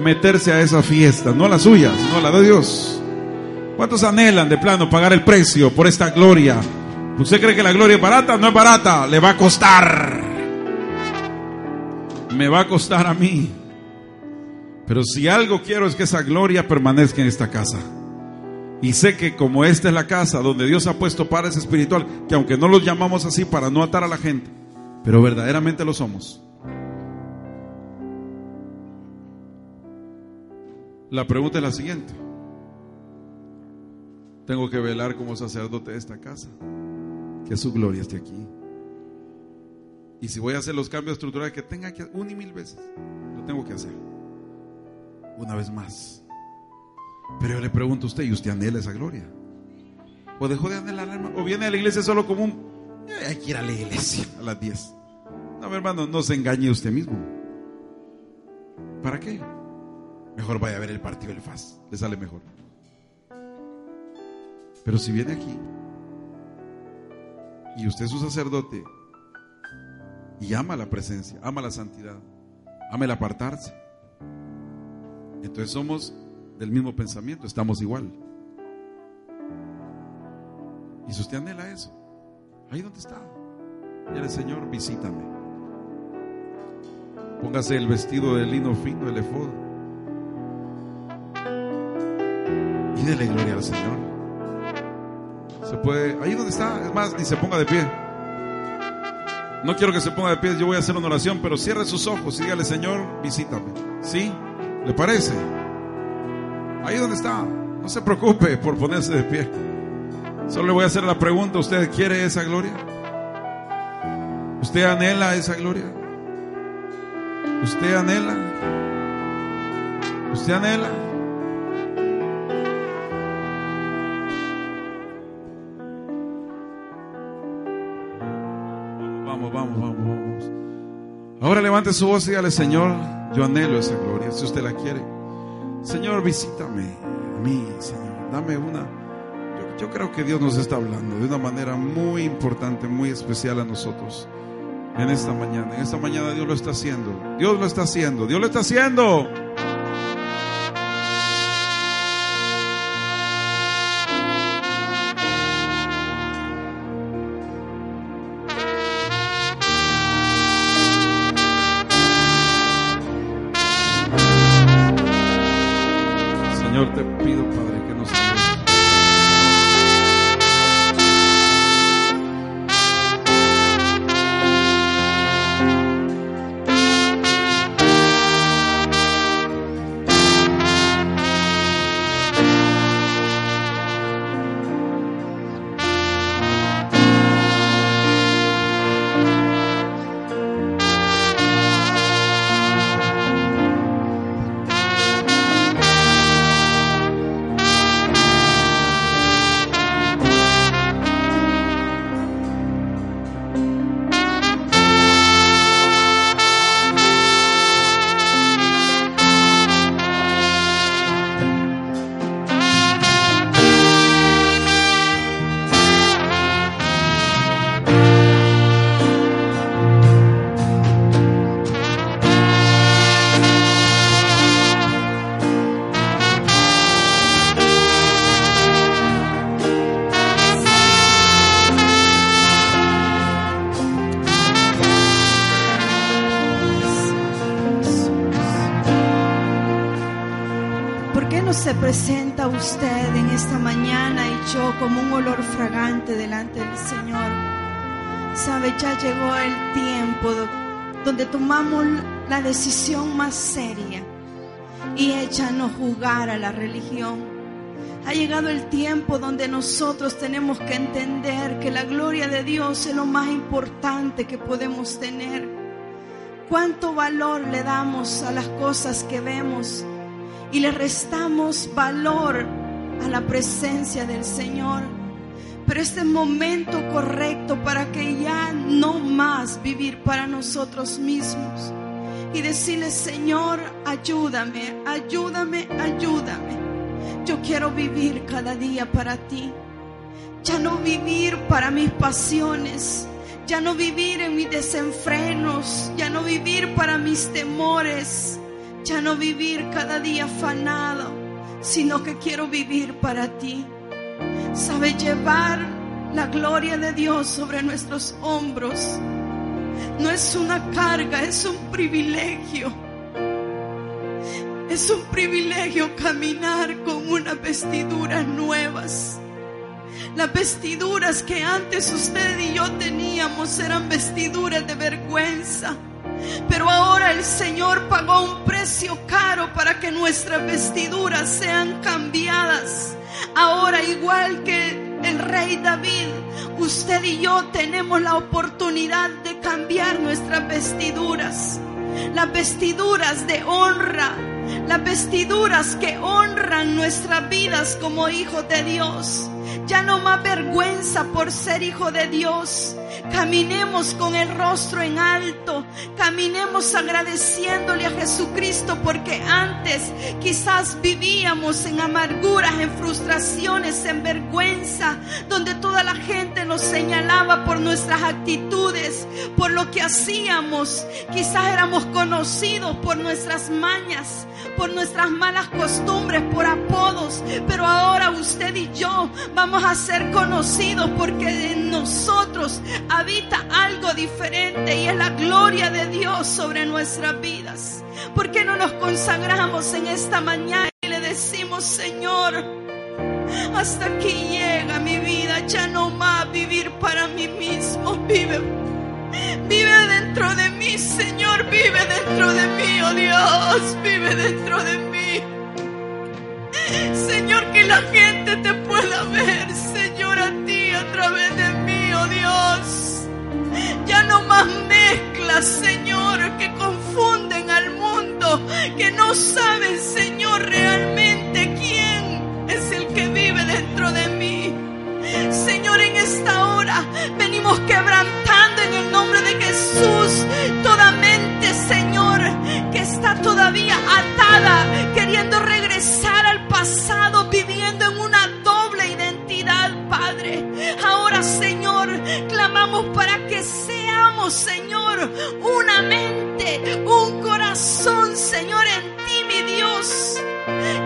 meterse a esa fiesta? No a la suya, sino a la de Dios. ¿Cuántos anhelan de plano pagar el precio por esta gloria? ¿Usted cree que la gloria es barata? No es barata, le va a costar. Me va a costar a mí. Pero si algo quiero es que esa gloria permanezca en esta casa. Y sé que como esta es la casa donde Dios ha puesto pares espiritual, que aunque no los llamamos así para no atar a la gente, pero verdaderamente lo somos. La pregunta es la siguiente. Tengo que velar como sacerdote de esta casa, que su gloria esté aquí. Y si voy a hacer los cambios estructurales que tenga que una y mil veces, lo tengo que hacer. Una vez más. Pero yo le pregunto a usted, ¿y usted anhela esa gloria? ¿O dejó de anhelar? ¿O viene a la iglesia solo como un... Eh, hay que ir a la iglesia a las 10. No, hermano, no se engañe usted mismo. ¿Para qué? Mejor vaya a ver el partido del FAS. Le sale mejor. Pero si viene aquí y usted es un sacerdote y ama la presencia, ama la santidad, ama el apartarse, entonces somos del mismo pensamiento, estamos igual. Y si usted anhela eso, ahí donde está, el Señor, visítame. Póngase el vestido de lino fino, el efod. Y dele gloria al Señor. Se puede, ahí donde está, es más, ni se ponga de pie. No quiero que se ponga de pie, yo voy a hacer una oración, pero cierre sus ojos y dígale, Señor, visítame. ¿Sí? ¿Le parece? Ahí donde está. No se preocupe por ponerse de pie. Solo le voy a hacer la pregunta, ¿usted quiere esa gloria? ¿Usted anhela esa gloria? ¿Usted anhela? ¿Usted anhela? Levante su voz y dígale, Señor, yo anhelo esa gloria, si usted la quiere. Señor, visítame a mí, Señor. Dame una... Yo, yo, creo que Dios nos está hablando de una manera muy importante, muy especial a nosotros en esta mañana. En esta mañana Dios lo está haciendo. Dios lo está haciendo. Dios lo está haciendo. Ya llegó el tiempo do- donde tomamos la decisión más seria y echa a no jugar a la religión. Ha llegado el tiempo donde nosotros tenemos que entender que la gloria de Dios es lo más importante que podemos tener. ¿Cuánto valor le damos a las cosas que vemos? y le restamos valor a la presencia del Señor. Pero este momento correcto para que ya no más vivir para nosotros mismos y decirle, Señor, ayúdame, ayúdame, ayúdame. Yo quiero vivir cada día para ti. ya no vivir para mis pasiones, ya no vivir en mis desenfrenos, ya no vivir para mis temores, ya no vivir cada día afanado, sino que quiero vivir para ti. Sabe llevar la gloria de Dios sobre nuestros hombros. No es una carga, es un privilegio. Es un privilegio caminar con unas vestiduras nuevas. Las vestiduras que antes usted y yo teníamos eran vestiduras de vergüenza. Pero ahora el Señor pagó un precio caro para que nuestras vestiduras sean cambiadas. Ahora igual que el rey David, usted y yo tenemos la oportunidad de cambiar nuestras vestiduras. Las vestiduras de honra, las vestiduras que honran nuestras vidas como hijos de Dios. Ya no más vergüenza por ser hijo de Dios. Caminemos con el rostro en alto. Caminemos agradeciéndole a Jesucristo porque antes quizás vivíamos en amarguras, en frustraciones, en vergüenza, donde toda la gente nos señalaba por nuestras actitudes, por lo que hacíamos. Quizás éramos conocidos por nuestras mañas, por nuestras malas costumbres, por apodos. Pero ahora usted y yo vamos a ser conocidos porque en nosotros habita algo diferente y es la gloria de Dios sobre nuestras vidas. ¿Por qué no nos consagramos en esta mañana y le decimos, Señor, hasta aquí llega mi vida, ya no más vivir para mí mismo, vive. Vive dentro de mí, Señor, vive dentro de mí, oh Dios, vive dentro de mí. Señor, que la gente te pueda ver, Señor, a ti a través de mí, oh Dios. Ya no más mezclas, Señor, que confunden al mundo, que no saben, Señor, realmente quién es el que vive dentro de mí. Señor, en esta hora venimos quebrantando en el nombre de Jesús toda mente, Señor, que está todavía atada, queriendo regresar pasado, viviendo en una doble identidad, Padre. Ahora, Señor, clamamos para que seamos, Señor, una mente, un corazón, Señor, en ti, mi Dios.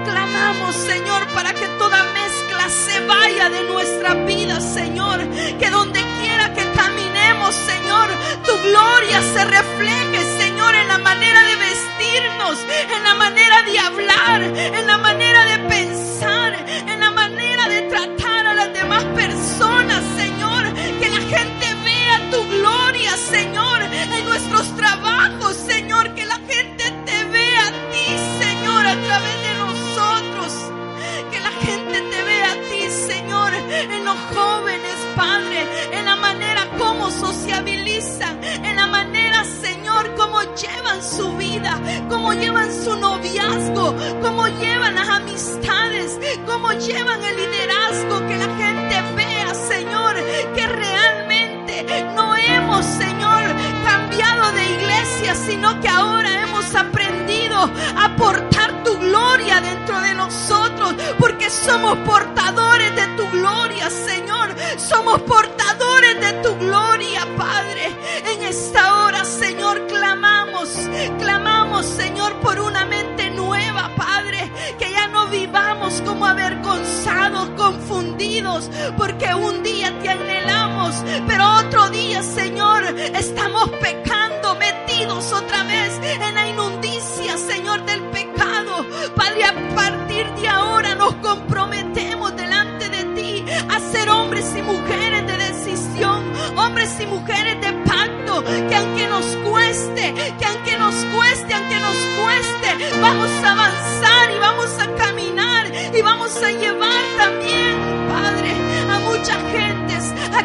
Clamamos, Señor, para que toda mezcla se vaya de nuestra vida, Señor. Que donde quiera que caminemos, Señor, tu gloria se refleje, Señor, en la manera de vestirnos, en la manera de hablar, en la manera de pensar, en la manera de tratar a las demás personas, Señor. Que la gente vea tu gloria, Señor, en nuestros trabajos, Señor. Que la gente te vea a ti, Señor, a través de nosotros. Que la gente te vea a ti, Señor, en los jóvenes, Padre, en la manera como sociabilizan, en la manera, Señor, como llevan su vida, como llevan su noviazgo, como llevan las amistades, como llevan el liderazgo, que la gente vea, Señor, que realmente no hemos, Señor, cambiado de iglesia, sino que ahora hemos aprendido a portar tu gloria dentro de nosotros, porque somos portadores de tu gloria, Señor. Somos portadores porque un día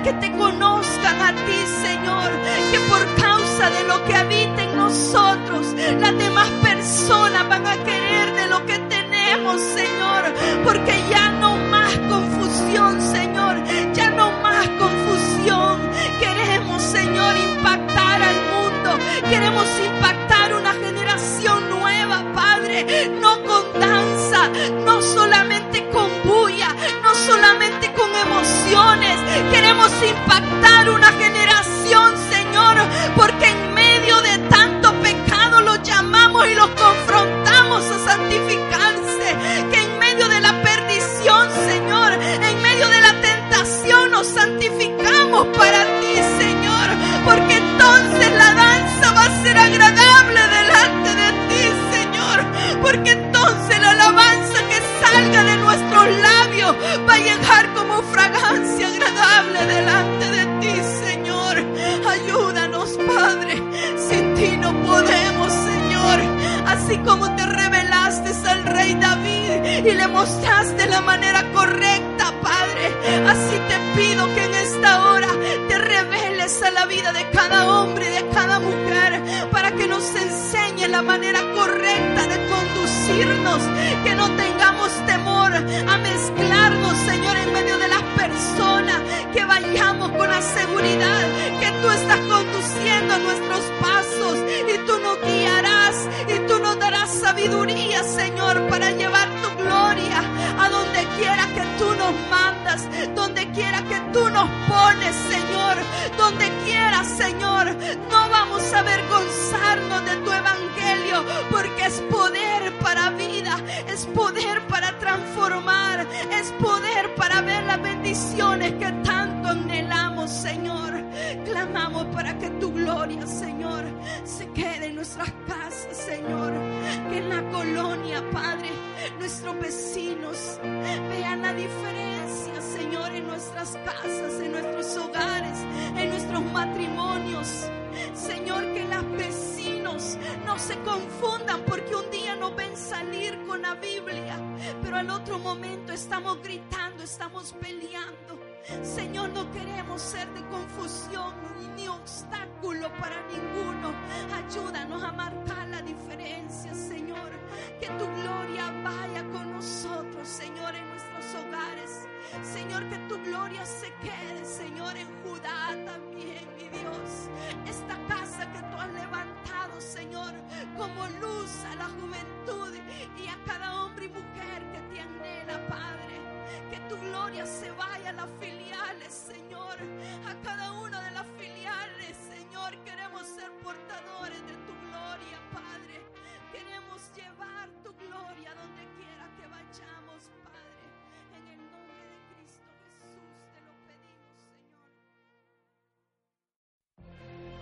que te conozcan a ti, Señor, que por causa de lo que habita en nosotros, las demás personas van a querer de lo que tenemos, Señor, porque ya no una generación, la manera correcta de conducirnos, que no tengamos temor a mezclarnos, Señor, en medio de las personas, que vayamos con la seguridad que tú estás conduciendo nuestros pasos y tú nos guiarás y tú nos darás sabiduría, Señor, para llevar tu gloria a donde quiera que tú nos mandas, donde quiera que tú nos pones, Señor, donde quiera, Señor, no vamos a avergonzarnos de tu evangelio, porque es poder para vida, es poder para transformar, es poder para ver las bendiciones que tanto anhelamos, Señor. Clamamos para que tu gloria, Señor, se quede en nuestras casas, Señor, que en la colonia, Padre, nuestros vecinos vean la diferencia, Señor, en nuestras casas, en nuestros hogares, en nuestros matrimonios. Señor, que los no se confundan porque un día nos ven salir con la Biblia, pero al otro momento estamos gritando, estamos peleando. Señor, no queremos ser de confusión ni obstáculo para ninguno. Ayúdanos a marcar la diferencia, Señor. Que tu gloria vaya con nosotros, Señor, en nuestros hogares. Señor, que tu gloria se quede, Señor, en Judá también, mi Dios. Esta casa que tú has levantado, Señor, como luz a la juventud y a cada hombre y mujer que te anhela, Padre. Que tu gloria se vaya a las filiales, Señor. A cada una de las filiales, Señor. Queremos ser portadores de tu gloria, Padre.